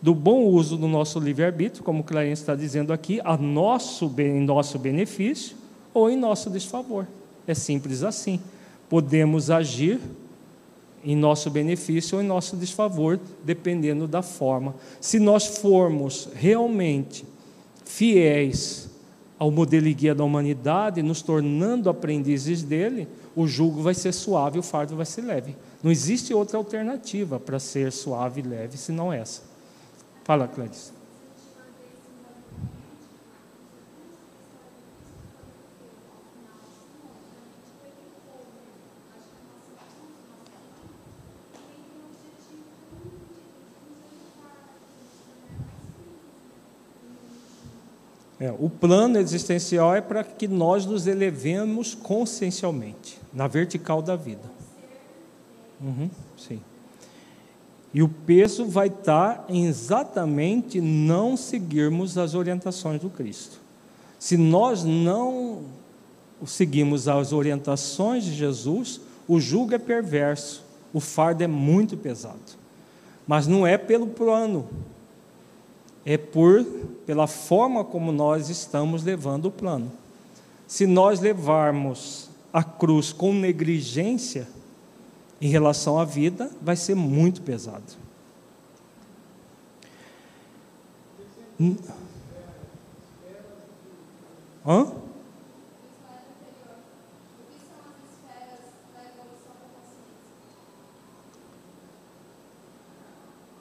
do bom uso do nosso livre-arbítrio, como Clarence está dizendo aqui, a nosso, em nosso benefício ou em nosso desfavor. É simples assim. Podemos agir em nosso benefício ou em nosso desfavor, dependendo da forma. Se nós formos realmente fiéis ao modelo e guia da humanidade, nos tornando aprendizes dele, o jugo vai ser suave, o fardo vai ser leve. Não existe outra alternativa para ser suave e leve senão essa. Fala, Clarice. É, o plano existencial é para que nós nos elevemos consciencialmente, na vertical da vida. Uhum, sim. E o peso vai estar em exatamente não seguirmos as orientações do Cristo. Se nós não seguimos as orientações de Jesus, o jugo é perverso, o fardo é muito pesado. Mas não é pelo plano, é por pela forma como nós estamos levando o plano. Se nós levarmos a cruz com negligência, em relação à vida vai ser muito pesado. Hã?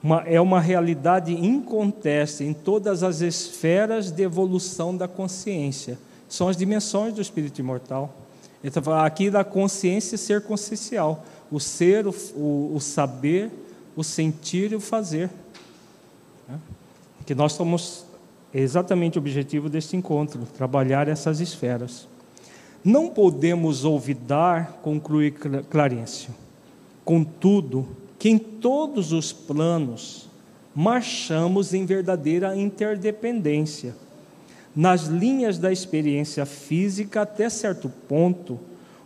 Uma, é uma realidade inconteste em todas as esferas de evolução da consciência. São as dimensões do espírito imortal. Então, aqui da consciência ser consciencial o ser, o, o, o saber, o sentir e o fazer. Né? Que nós somos exatamente o objetivo deste encontro, trabalhar essas esferas. Não podemos olvidar, conclui Clarencio, contudo, que em todos os planos marchamos em verdadeira interdependência. Nas linhas da experiência física, até certo ponto,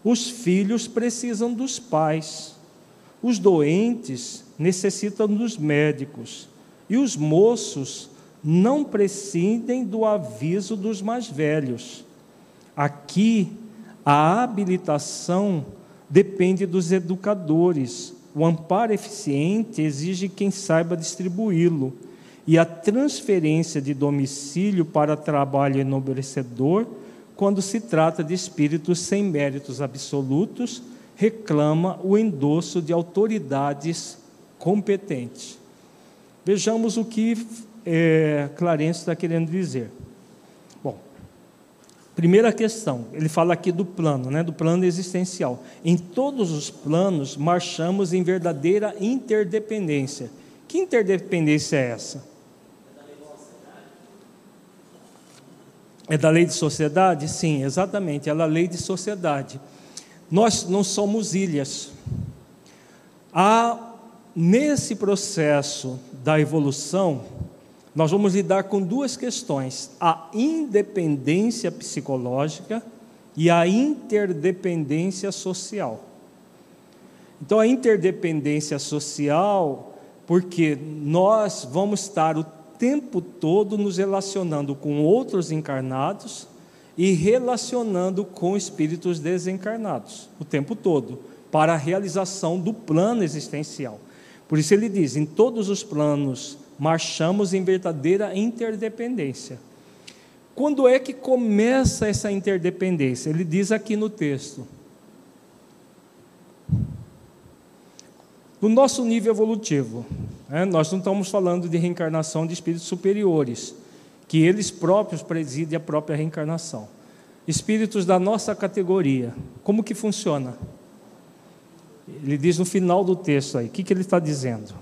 os filhos precisam dos pais, os doentes necessitam dos médicos, e os moços não prescindem do aviso dos mais velhos. Aqui, a habilitação depende dos educadores, o amparo eficiente exige quem saiba distribuí-lo, e a transferência de domicílio para trabalho enobrecedor quando se trata de espíritos sem méritos absolutos, reclama o endosso de autoridades competentes. Vejamos o que é, Clarence está querendo dizer. Primeira questão, ele fala aqui do plano, né, do plano existencial. Em todos os planos, marchamos em verdadeira interdependência. Que interdependência é essa? É da lei de sociedade? Sim, exatamente, é a lei de sociedade. Nós não somos ilhas. Há, nesse processo da evolução, nós vamos lidar com duas questões: a independência psicológica e a interdependência social. Então, a interdependência social, porque nós vamos estar o tempo todo nos relacionando com outros encarnados e relacionando com espíritos desencarnados, o tempo todo, para a realização do plano existencial. Por isso ele diz: em todos os planos marchamos em verdadeira interdependência. Quando é que começa essa interdependência? Ele diz aqui no texto. No nosso nível evolutivo, né, nós não estamos falando de reencarnação de espíritos superiores, que eles próprios presidem a própria reencarnação. Espíritos da nossa categoria, como que funciona? Ele diz no final do texto aí, o que, que ele está dizendo?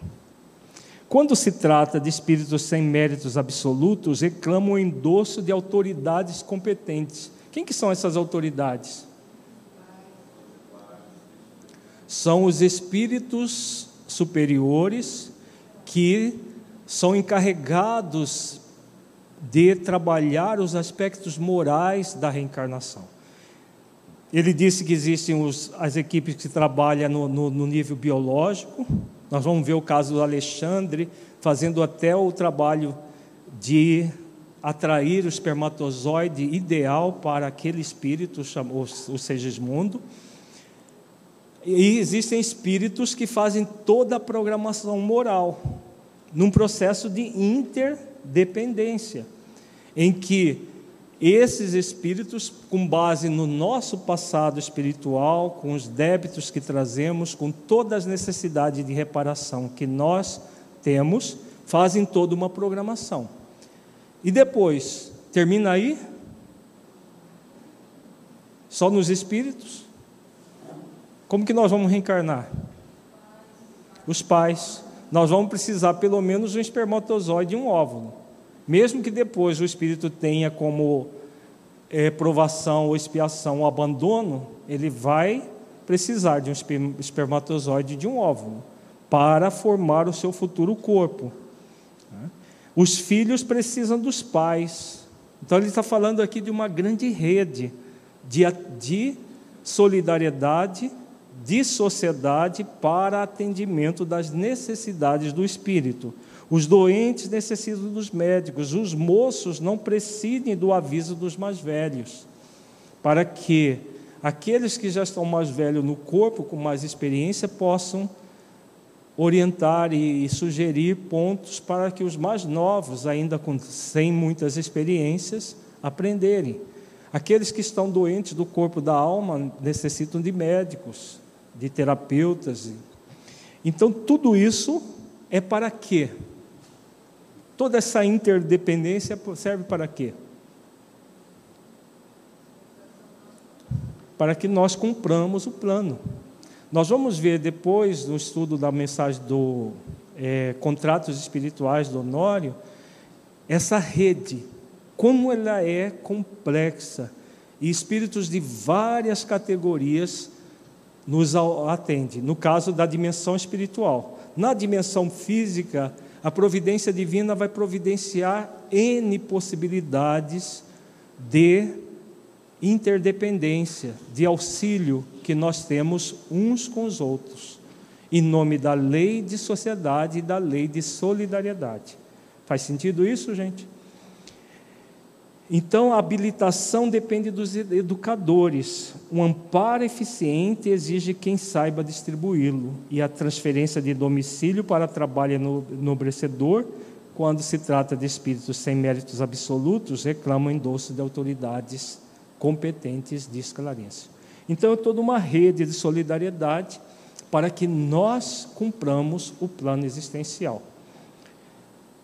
Quando se trata de espíritos sem méritos absolutos, reclamam o endosso de autoridades competentes. Quem que são essas autoridades? são os espíritos superiores que são encarregados de trabalhar os aspectos morais da reencarnação. Ele disse que existem os, as equipes que trabalham no, no, no nível biológico. Nós vamos ver o caso do Alexandre fazendo até o trabalho de atrair o espermatozoide ideal para aquele espírito, o Segismundo. E existem espíritos que fazem toda a programação moral, num processo de interdependência, em que esses espíritos, com base no nosso passado espiritual, com os débitos que trazemos, com todas as necessidades de reparação que nós temos, fazem toda uma programação. E depois, termina aí? Só nos espíritos? Como que nós vamos reencarnar? Os pais. Nós vamos precisar pelo menos um espermatozoide e um óvulo. Mesmo que depois o espírito tenha como é, provação ou expiação o abandono, ele vai precisar de um espermatozoide de um óvulo para formar o seu futuro corpo. Os filhos precisam dos pais. Então, ele está falando aqui de uma grande rede de, de solidariedade, de sociedade para atendimento das necessidades do espírito. Os doentes necessitam dos médicos, os moços não prescindem do aviso dos mais velhos, para que aqueles que já estão mais velhos no corpo, com mais experiência, possam orientar e, sugerir pontos para que os mais novos, ainda com, sem muitas experiências, aprenderem. Aqueles que estão doentes do corpo da alma necessitam de médicos, de terapeutas. Então, tudo isso é para quê? Toda essa interdependência serve para quê? Para que nós cumpramos o plano. Nós vamos ver depois, no estudo da mensagem do é, Contratos Espirituais do Honório, essa rede, como ela é complexa, e espíritos de várias categorias nos atendem. No caso da dimensão espiritual. Na dimensão física, a providência divina vai providenciar N possibilidades de interdependência, de auxílio que nós temos uns com os outros, em nome da lei de sociedade e da lei de solidariedade. Faz sentido isso, gente? Então, a habilitação depende dos educadores. Um amparo eficiente exige quem saiba distribuí-lo. E a transferência de domicílio para trabalho enobrecedor, quando se trata de espíritos sem méritos absolutos, reclamam endosso de autoridades competentes de esclarecer. Então, é toda uma rede de solidariedade para que nós cumpramos o plano existencial.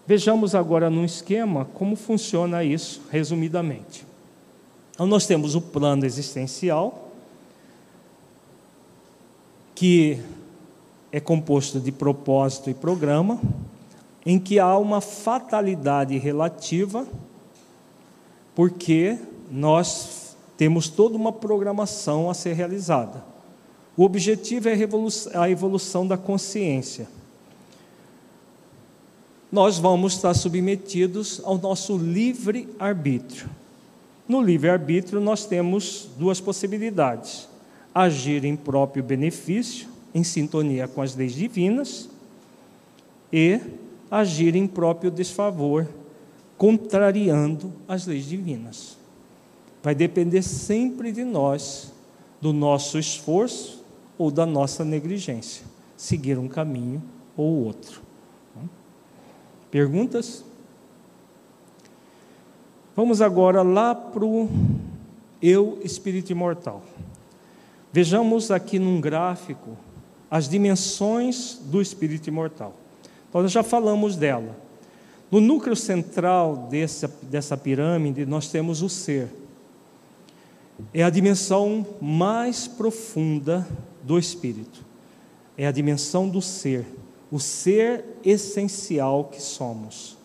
Vejamos agora num esquema como funciona isso, resumidamente. Então, nós temos o plano existencial, que é composto de propósito e programa, em que há uma fatalidade relativa, porque nós temos toda uma programação a ser realizada. O objetivo é a evolução da consciência. Nós vamos estar submetidos ao nosso livre arbítrio. No livre arbítrio, nós temos duas possibilidades: agir em próprio benefício, em sintonia com as leis divinas, e agir em próprio desfavor, contrariando as leis divinas vai depender sempre de nós, do nosso esforço ou da nossa negligência, seguir um caminho ou outro. Perguntas? Vamos agora lá para o eu, espírito imortal. Vejamos aqui num gráfico as dimensões do espírito imortal. Então, nós já falamos dela. No núcleo central dessa, dessa pirâmide, nós temos o ser é a dimensão mais profunda do espírito. É a dimensão do ser, o ser essencial que somos.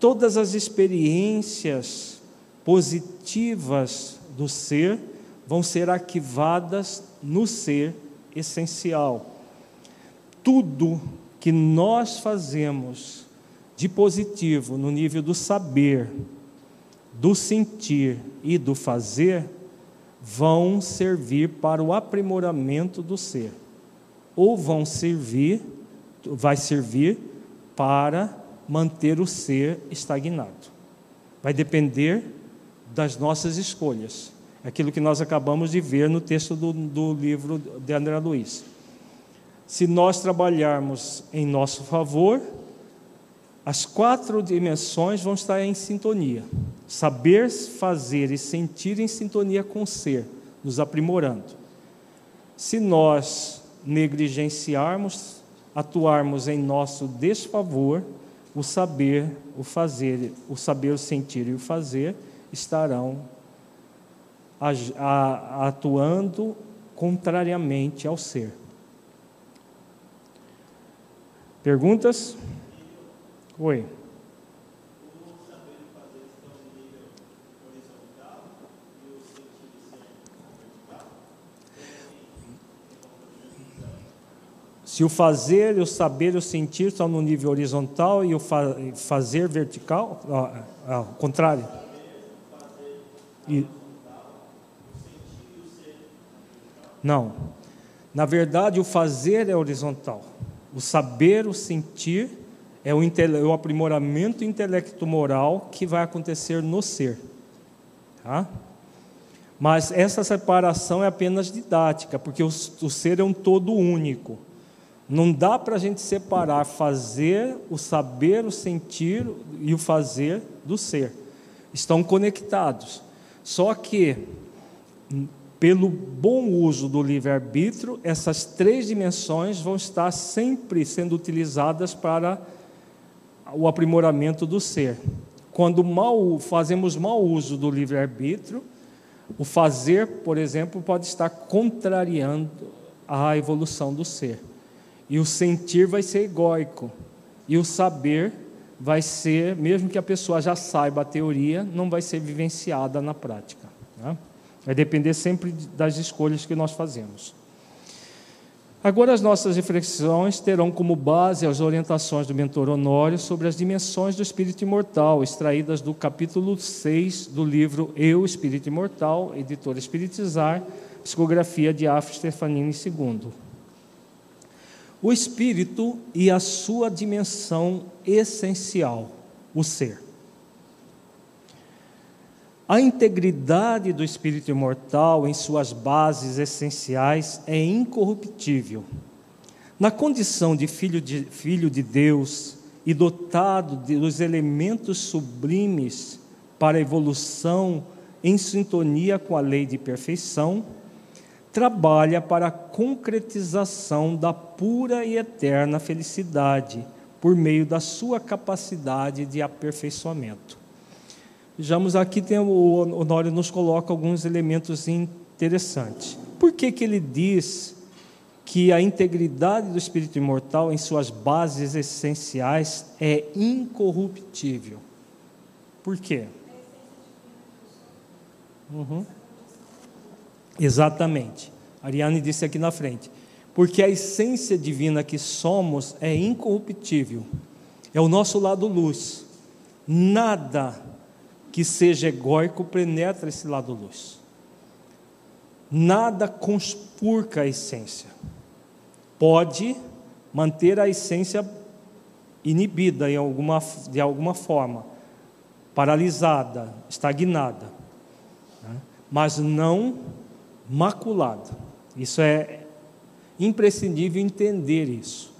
Todas as experiências positivas do ser vão ser arquivadas no ser essencial. Tudo que nós fazemos de positivo no nível do saber, do sentir e do fazer vão servir para o aprimoramento do ser, ou vão servir, vai servir para manter o ser estagnado. Vai depender das nossas escolhas. Aquilo que nós acabamos de ver no texto do, do livro de André Luiz. Se nós trabalharmos em nosso favor, as quatro dimensões vão estar em sintonia. Saber fazer e sentir em sintonia com o ser, nos aprimorando. Se nós negligenciarmos, atuarmos em nosso desfavor, o saber, o fazer, o saber, o sentir e o fazer estarão atuando contrariamente ao ser. Perguntas? Oi. Se o fazer, o saber o sentir estão no nível horizontal e o fa fazer vertical, ao contrário. E... Não. Na verdade, o fazer é horizontal. O saber, o sentir é o, é o aprimoramento intelecto-moral que vai acontecer no ser. Tá? Mas essa separação é apenas didática, porque o, o ser é um todo único. Não dá para a gente separar fazer, o saber, o sentir e o fazer do ser. Estão conectados. Só que, pelo bom uso do livre-arbítrio, essas três dimensões vão estar sempre sendo utilizadas para o aprimoramento do ser. Quando mal, fazemos mau uso do livre-arbítrio, o fazer, por exemplo, pode estar contrariando a evolução do ser. E o sentir vai ser egóico. E o saber vai ser, mesmo que a pessoa já saiba a teoria, não vai ser vivenciada na prática. Né? Vai depender sempre das escolhas que nós fazemos. Agora, as nossas reflexões terão como base as orientações do mentor Honório sobre as dimensões do espírito imortal, extraídas do capítulo 6 do livro Eu, Espírito Imortal, editora Espiritizar, psicografia de Afro Stefanini II o espírito e a sua dimensão essencial, o ser. A integridade do espírito imortal em suas bases essenciais é incorruptível. Na condição de filho de, filho de Deus e dotado dos elementos sublimes para a evolução em sintonia com a lei de perfeição, trabalha para a concretização da pura e eterna felicidade por meio da sua capacidade de aperfeiçoamento. Vejamos aqui tem o Honório nos coloca alguns elementos interessantes. Por que, que ele diz que a integridade do espírito imortal em suas bases essenciais é incorruptível? Por quê? Uhum. Exatamente. Ariane disse aqui na frente. Porque a essência divina que somos é incorruptível. É o nosso lado luz. Nada que seja egóico penetra esse lado luz. Nada conspurca a essência. Pode manter a essência inibida em alguma, de alguma forma, paralisada, estagnada, né? mas não maculado. Isso é imprescindível entender isso.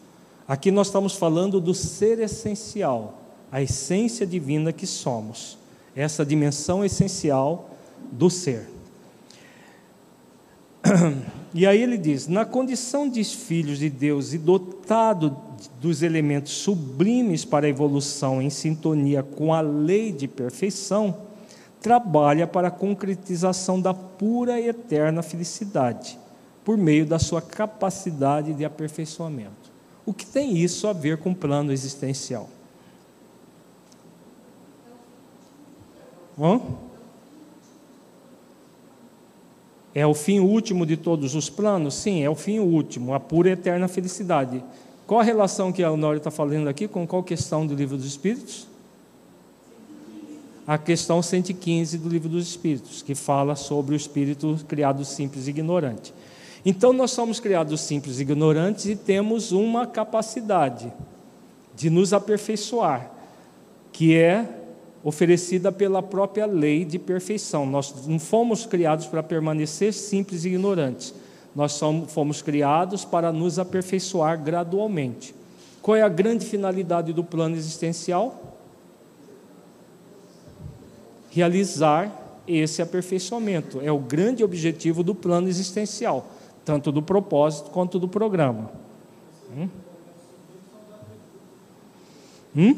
Aqui nós estamos falando do ser essencial, a essência divina que somos, essa dimensão essencial do ser. E aí ele diz: na condição de filhos de Deus e dotado dos elementos sublimes para a evolução em sintonia com a lei de perfeição, trabalha para a concretização da pura e eterna felicidade, por meio da sua capacidade de aperfeiçoamento. O que tem isso a ver com o plano existencial? Hã? É o fim último de todos os planos? Sim, é o fim último, a pura e eterna felicidade. Qual a relação que a Honório está falando aqui com qual questão do livro dos Espíritos? A questão 115 do Livro dos Espíritos, que fala sobre o espírito criado simples e ignorante. Então, nós somos criados simples e ignorantes e temos uma capacidade de nos aperfeiçoar, que é oferecida pela própria lei de perfeição. Nós não fomos criados para permanecer simples e ignorantes, nós somos, fomos criados para nos aperfeiçoar gradualmente. Qual é a grande finalidade do plano existencial? Realizar esse aperfeiçoamento. É o grande objetivo do plano existencial, tanto do propósito quanto do programa. Hum? Hum?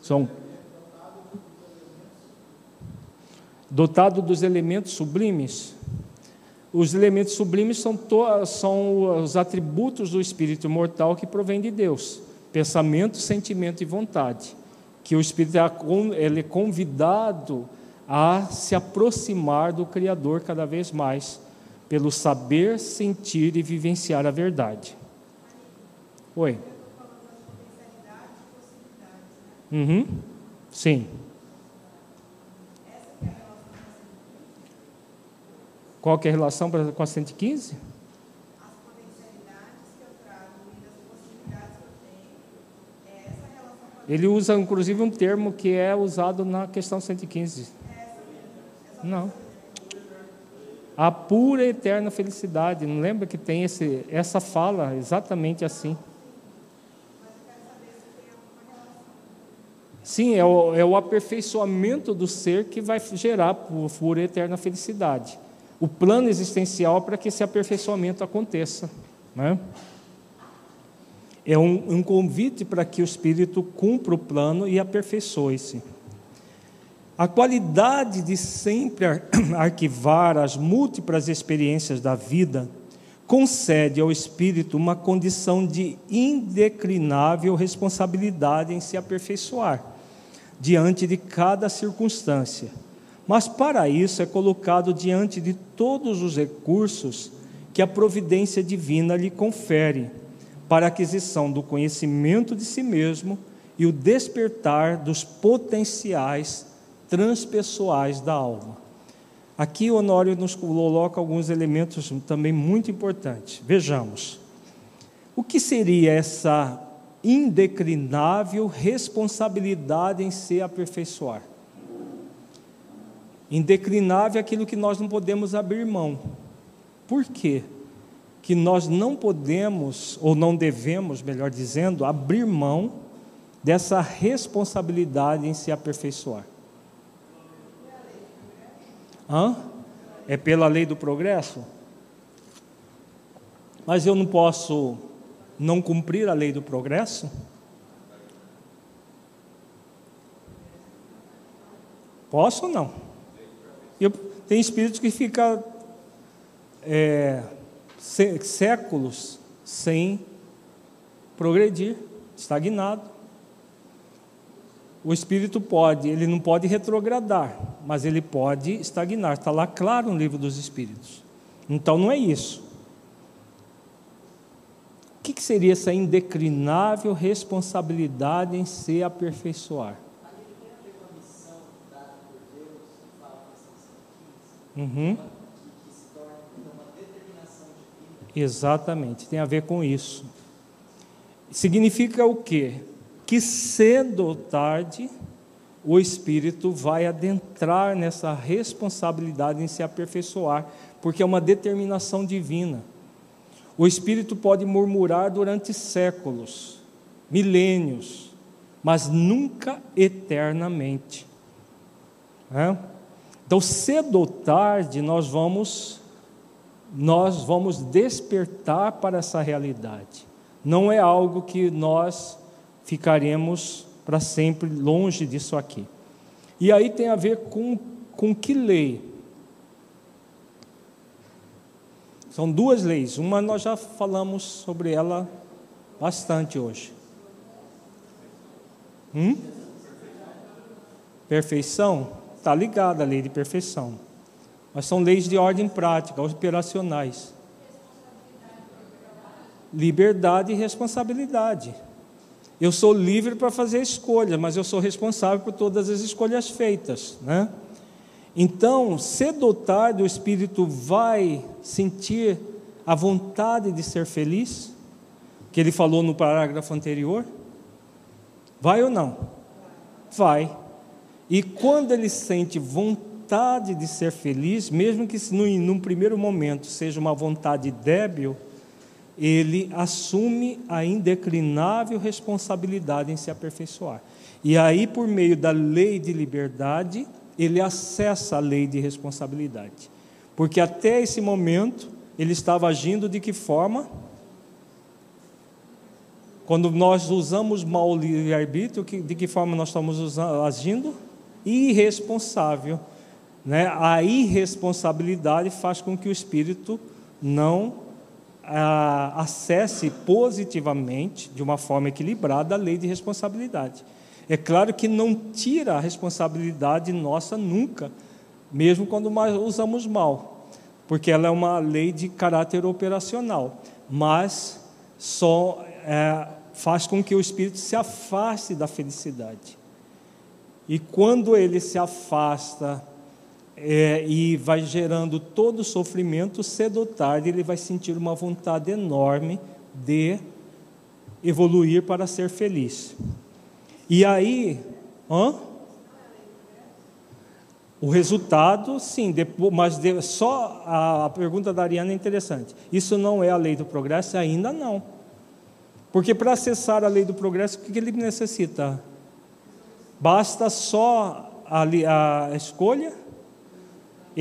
São dotado dos elementos sublimes. Os elementos sublimes são, são os atributos do espírito mortal que provém de Deus: pensamento, sentimento e vontade que o espírito é ele é convidado a se aproximar do Criador cada vez mais, pelo saber, sentir e vivenciar a verdade. Oi. Uhum. Sim. Qual é a relação com a 115? As potencialidades que eu trago e as possibilidades que eu tenho. É essa relação. Ele usa, inclusive, um termo que é usado na questão 115. Não. A pura e eterna felicidade. Não lembra que tem esse, essa fala exatamente assim? Sim, é o, é o aperfeiçoamento do ser que vai gerar pura eterna felicidade o plano existencial para que esse aperfeiçoamento aconteça. Né? É um, um convite para que o espírito cumpra o plano e aperfeiçoe-se. A qualidade de sempre arquivar as múltiplas experiências da vida concede ao espírito uma condição de indeclinável responsabilidade em se aperfeiçoar diante de cada circunstância mas para isso é colocado diante de todos os recursos que a providência divina lhe confere, para a aquisição do conhecimento de si mesmo e o despertar dos potenciais transpessoais da alma. Aqui Honório nos coloca alguns elementos também muito importantes. Vejamos. O que seria essa indeclinável responsabilidade em se aperfeiçoar? Indeclinável é aquilo que nós não podemos abrir mão. Por quê? Que nós não podemos, ou não devemos, melhor dizendo, abrir mão dessa responsabilidade em se aperfeiçoar. Hã? É pela lei do progresso? Mas eu não posso não cumprir a lei do progresso? Posso ou não? Eu, tem espíritos que ficam é, séculos sem progredir, estagnado. O espírito pode, ele não pode retrogradar, mas ele pode estagnar. Está lá claro no livro dos espíritos. Então não é isso. O que seria essa indeclinável responsabilidade em se aperfeiçoar? Uhum. Exatamente, tem a ver com isso. Significa o quê? Que cedo ou tarde o espírito vai adentrar nessa responsabilidade em se aperfeiçoar, porque é uma determinação divina. O espírito pode murmurar durante séculos, milênios, mas nunca eternamente. É? Então, cedo ou tarde, nós vamos nós vamos despertar para essa realidade. Não é algo que nós ficaremos para sempre longe disso aqui. E aí tem a ver com, com que lei? São duas leis. Uma nós já falamos sobre ela bastante hoje. Hum? Perfeição? está ligada à lei de perfeição. Mas são leis de ordem prática, operacionais. Liberdade e responsabilidade. Eu sou livre para fazer escolhas, mas eu sou responsável por todas as escolhas feitas, né? Então, cedo ou tarde, o espírito vai sentir a vontade de ser feliz, que ele falou no parágrafo anterior. Vai ou não? Vai. E quando ele sente vontade de ser feliz, mesmo que num, primeiro momento seja uma vontade débil, ele assume a indeclinável responsabilidade em se aperfeiçoar. E aí, por meio da lei de liberdade, ele acessa a lei de responsabilidade. Porque até esse momento, ele estava agindo de que forma? Quando nós usamos mal livre-arbítrio, de que forma nós estamos agindo? irresponsável. Né? A irresponsabilidade faz com que o espírito não ah, acesse positivamente, de uma forma equilibrada, a lei de responsabilidade. É claro que não tira a responsabilidade nossa nunca, mesmo quando nós usamos mal. porque ela é uma lei de caráter operacional, mas só é, faz com que o espírito se afaste da felicidade. E quando ele se afasta é, e vai gerando todo o sofrimento, cedo ou tarde ele vai sentir uma vontade enorme de evoluir para ser feliz. E aí, hã? O resultado, sim, depois, mas de, só a, a pergunta da Ariana é interessante. Isso não é a lei do progresso? Ainda não. Porque para acessar a lei do progresso, o que ele necessita? Basta só a, a escolha,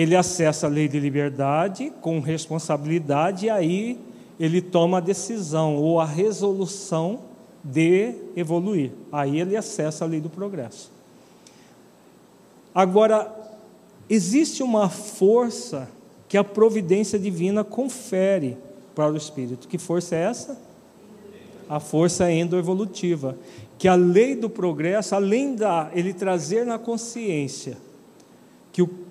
ele acessa a lei de liberdade com responsabilidade, e aí ele toma a decisão ou a resolução de evoluir. Aí ele acessa a lei do progresso. Agora, existe uma força que a providência divina confere para o espírito. Que força é essa? A força endoevolutiva, que a lei do progresso, além da ele trazer na consciência que o,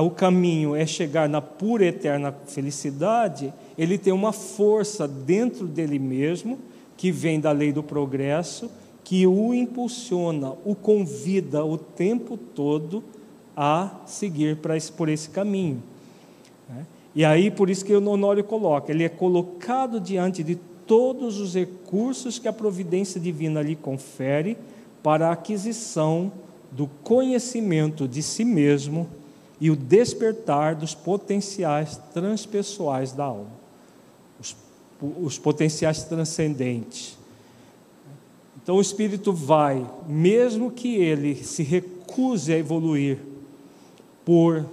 o caminho é chegar na pura eterna felicidade, ele tem uma força dentro dele mesmo que vem da lei do progresso, que o impulsiona, o convida o tempo todo a seguir por esse caminho. Né? E aí, por isso que o Honório coloca, ele é colocado diante de todos os recursos que a providência divina lhe confere para a aquisição do conhecimento de si mesmo e o despertar dos potenciais transpessoais da alma, os, os potenciais transcendentes. Então o espírito vai, mesmo que ele se recuse a evoluir por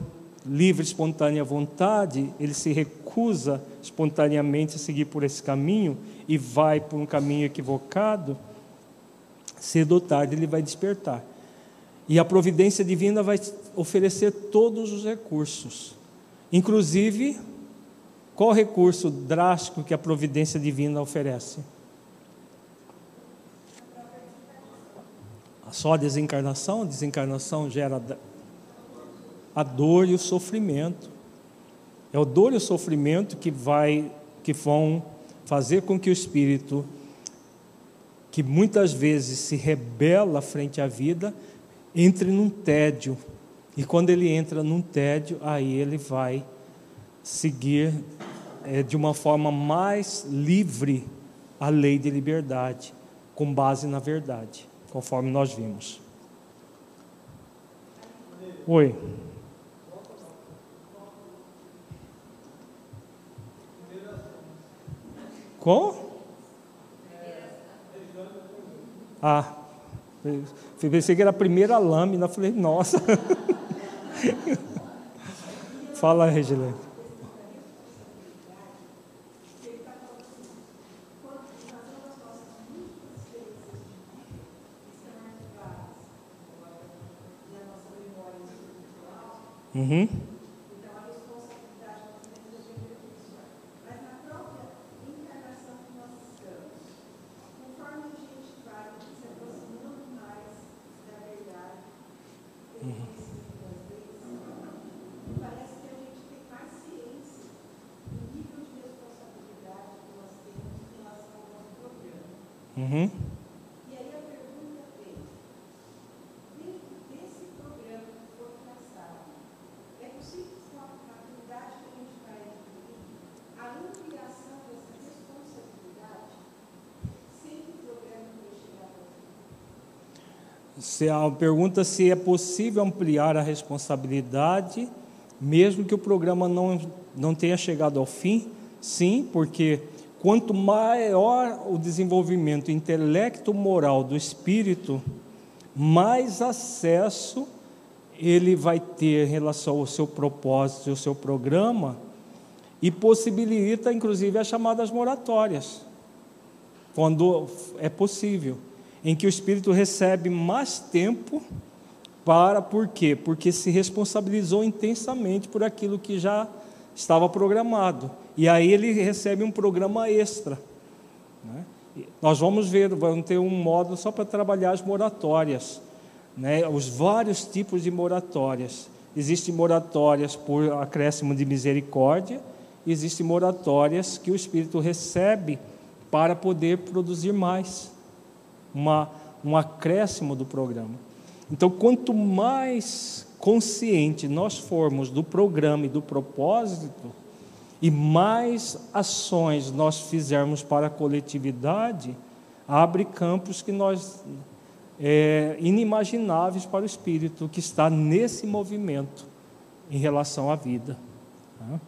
livre, espontânea vontade, ele se recusa espontaneamente a seguir por esse caminho e vai por um caminho equivocado, cedo ou tarde ele vai despertar. E a providência divina vai oferecer todos os recursos. Inclusive, qual recurso drástico que a providência divina oferece? Só a desencarnação? A desencarnação gera a dor e o sofrimento. É o dor e o sofrimento que vai que vão fazer com que o espírito que muitas vezes se rebela frente à vida entre num tédio. E quando ele entra num tédio, aí ele vai seguir é, de uma forma mais livre a lei de liberdade, com base na verdade, conforme nós vimos. Oi. Com? Ah, pensei que era a primeira lâmina. Falei, nossa. Fala, Regilene. Uhum. E aí a pergunta vem, dentro desse programa que foi traçado, é possível com a maturidade que a gente vai adquirir, a ampliação dessa responsabilidade sem que o programa tenha chegado ao fim? Se a pergunta se é possível ampliar a responsabilidade, mesmo que o programa não, não tenha chegado ao fim, sim, porque Quanto maior o desenvolvimento intelecto-moral do espírito, mais acesso ele vai ter em relação ao seu propósito e ao seu programa, e possibilita, inclusive, as chamadas moratórias, quando é possível, em que o espírito recebe mais tempo para, por quê? Porque se responsabilizou intensamente por aquilo que já estava programado. E aí ele recebe um programa extra. Né? Nós vamos ver, vamos ter um módulo só para trabalhar as moratórias, né? os vários tipos de moratórias existem moratórias por acréscimo de misericórdia, existem moratórias que o Espírito recebe para poder produzir mais, uma, um acréscimo do programa. Então, quanto mais consciente nós formos do programa e do propósito, e mais ações nós fizermos para a coletividade, abre campos que nós é, inimagináveis para o espírito que está nesse movimento em relação à vida. Tá?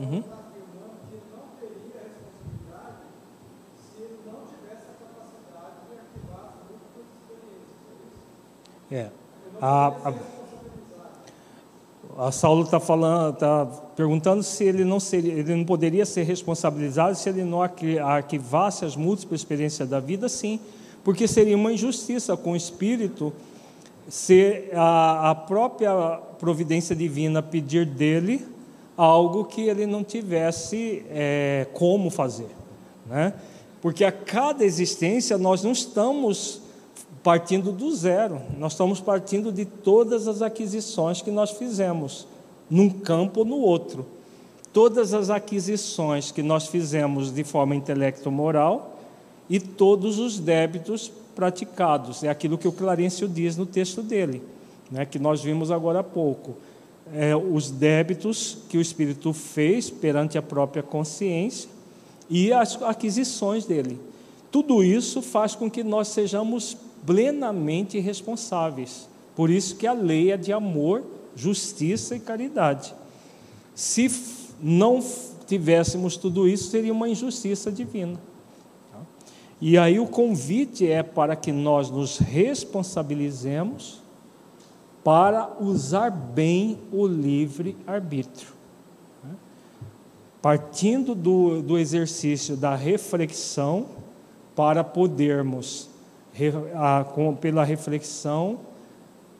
Uhum. É. A, a, a Saulo está falando, está perguntando se ele não seria, ele não poderia ser responsabilizado se ele não arquivasse as múltiplas experiências da vida, sim, porque seria uma injustiça com o espírito se a, a própria providência divina pedir dele algo que ele não tivesse é, como fazer, né? Porque a cada existência nós não estamos partindo do zero, nós estamos partindo de todas as aquisições que nós fizemos, num campo ou no outro. Todas as aquisições que nós fizemos de forma intelecto-moral e todos os débitos praticados. É aquilo que o Clarencio diz no texto dele, né, que nós vimos agora há pouco. É, os débitos que o Espírito fez perante a própria consciência e as aquisições dele. Tudo isso faz com que nós sejamos plenamente responsáveis. Por isso que a lei é de amor, justiça e caridade. Se não tivéssemos tudo isso, seria uma injustiça divina. E aí o convite é para que nós nos responsabilizemos para usar bem o livre arbítrio. Partindo do, do exercício da reflexão para podermos pela reflexão,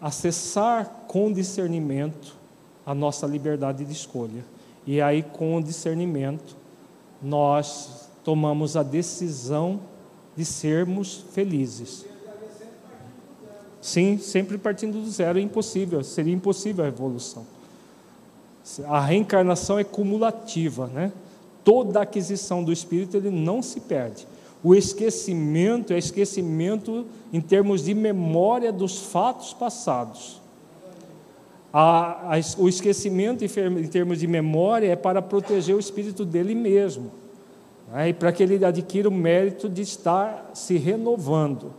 acessar com discernimento a nossa liberdade de escolha. E aí, com discernimento, nós tomamos a decisão de sermos felizes. Sim, sempre partindo do zero é impossível, seria impossível a evolução. A reencarnação é cumulativa, né? Toda aquisição do espírito ele não se perde. O esquecimento é esquecimento em termos de memória dos fatos passados. A, a, o esquecimento em, termos de memória é para proteger o espírito dele mesmo, né? e para que ele adquira o mérito de estar se renovando.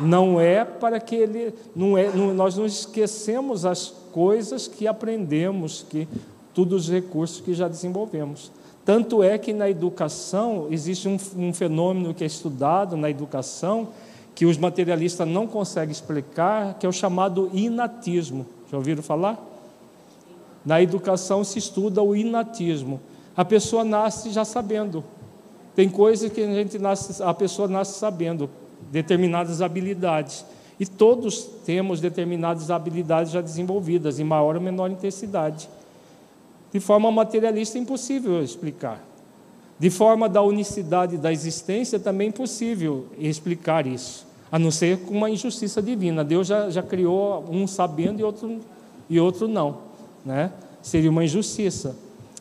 Não é para que ele, não é, não, nós não esquecemos as coisas que aprendemos, que todos os recursos que já desenvolvemos. Tanto é que na educação existe um, um fenômeno que é estudado na educação que os materialistas não conseguem explicar, que é o chamado inatismo. Já ouviram falar? Na educação se estuda o inatismo. A pessoa nasce já sabendo. Tem coisas que a gente nasce, a pessoa nasce sabendo determinadas habilidades. E todos temos determinadas habilidades já desenvolvidas, em maior ou menor intensidade. De forma materialista é impossível explicar. De forma da unicidade da existência também é impossível explicar isso, a não ser com uma injustiça divina. Deus já, já criou um sabendo e outro, e outro não. Né? Seria uma injustiça.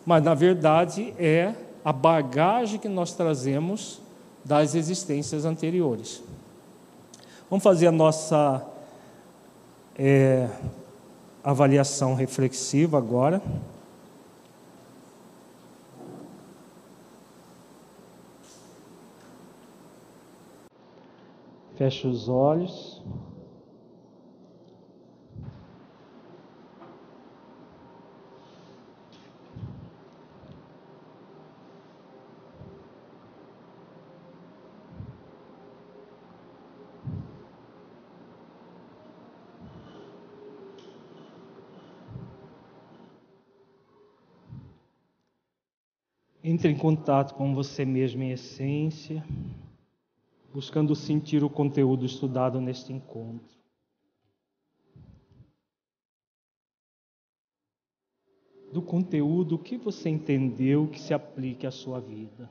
Mas, na verdade, é a bagagem que nós trazemos das existências anteriores. Vamos fazer a nossa é, avaliação reflexiva agora. Feche os olhos. Entre em contato com você mesmo em essência, buscando sentir o conteúdo estudado neste encontro. Do conteúdo, o que você entendeu que se aplique à sua vida?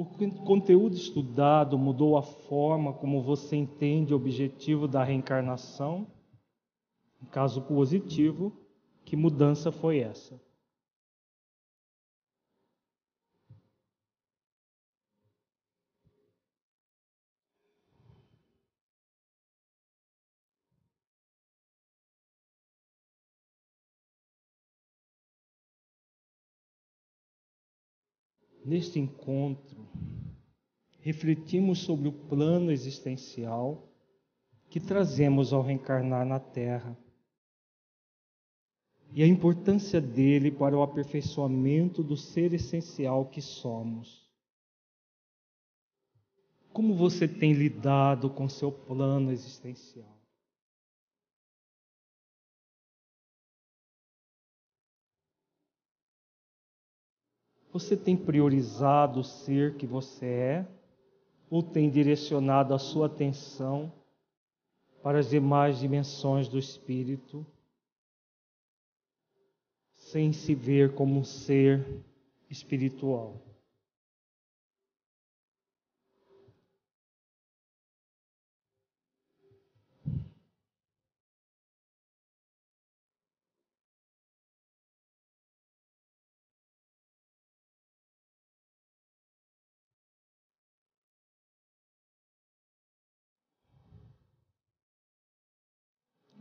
O conteúdo estudado mudou a forma como você entende o objetivo da reencarnação? Em caso positivo, que mudança foi essa? Neste encontro, refletimos sobre o plano existencial que trazemos ao reencarnar na Terra e a importância dele para o aperfeiçoamento do ser essencial que somos. Como você tem lidado com seu plano existencial? Você tem priorizado o ser que você é ou tem direcionado a sua atenção para as demais dimensões do espírito, sem se ver como um ser espiritual?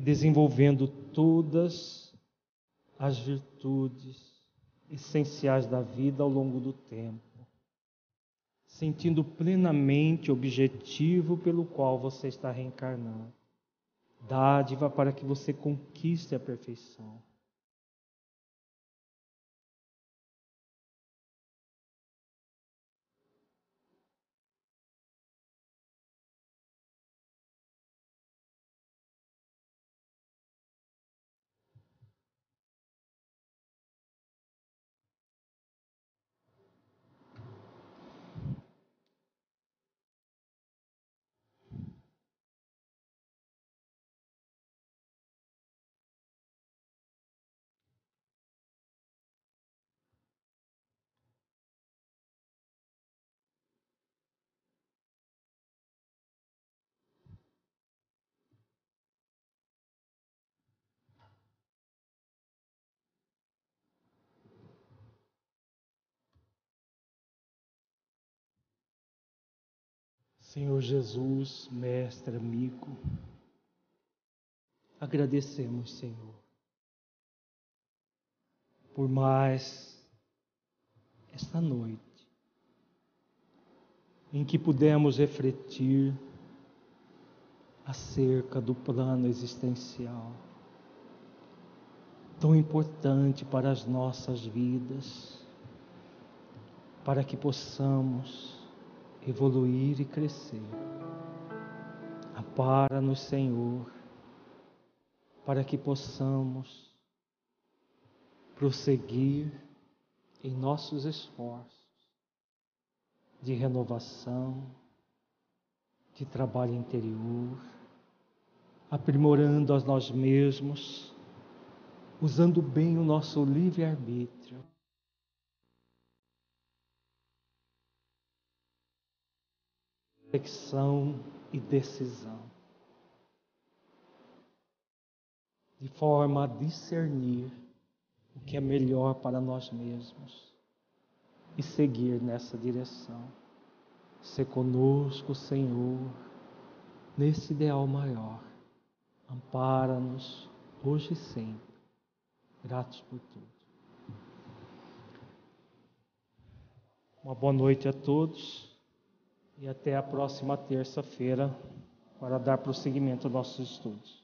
desenvolvendo todas as virtudes essenciais da vida ao longo do tempo, sentindo plenamente o objetivo pelo qual você está reencarnando. Dádiva para que você conquiste a perfeição. Senhor Jesus, mestre, amigo, agradecemos, Senhor, por mais esta noite em que pudemos refletir acerca do plano existencial, tão importante para as nossas vidas, para que possamos evoluir e crescer. Ampara-nos, Senhor, para que possamos prosseguir em nossos esforços de renovação, de trabalho interior, aprimorando a nós mesmos usando bem o nosso livre-arbítrio. Reflexão e decisão. De forma a discernir o que é melhor para nós mesmos e seguir nessa direção. Ser conosco, Senhor, nesse ideal maior. Ampara-nos hoje e sempre. Gratos por tudo. Uma boa noite a todos e até a próxima terça-feira para dar prosseguimento aos nossos estudos.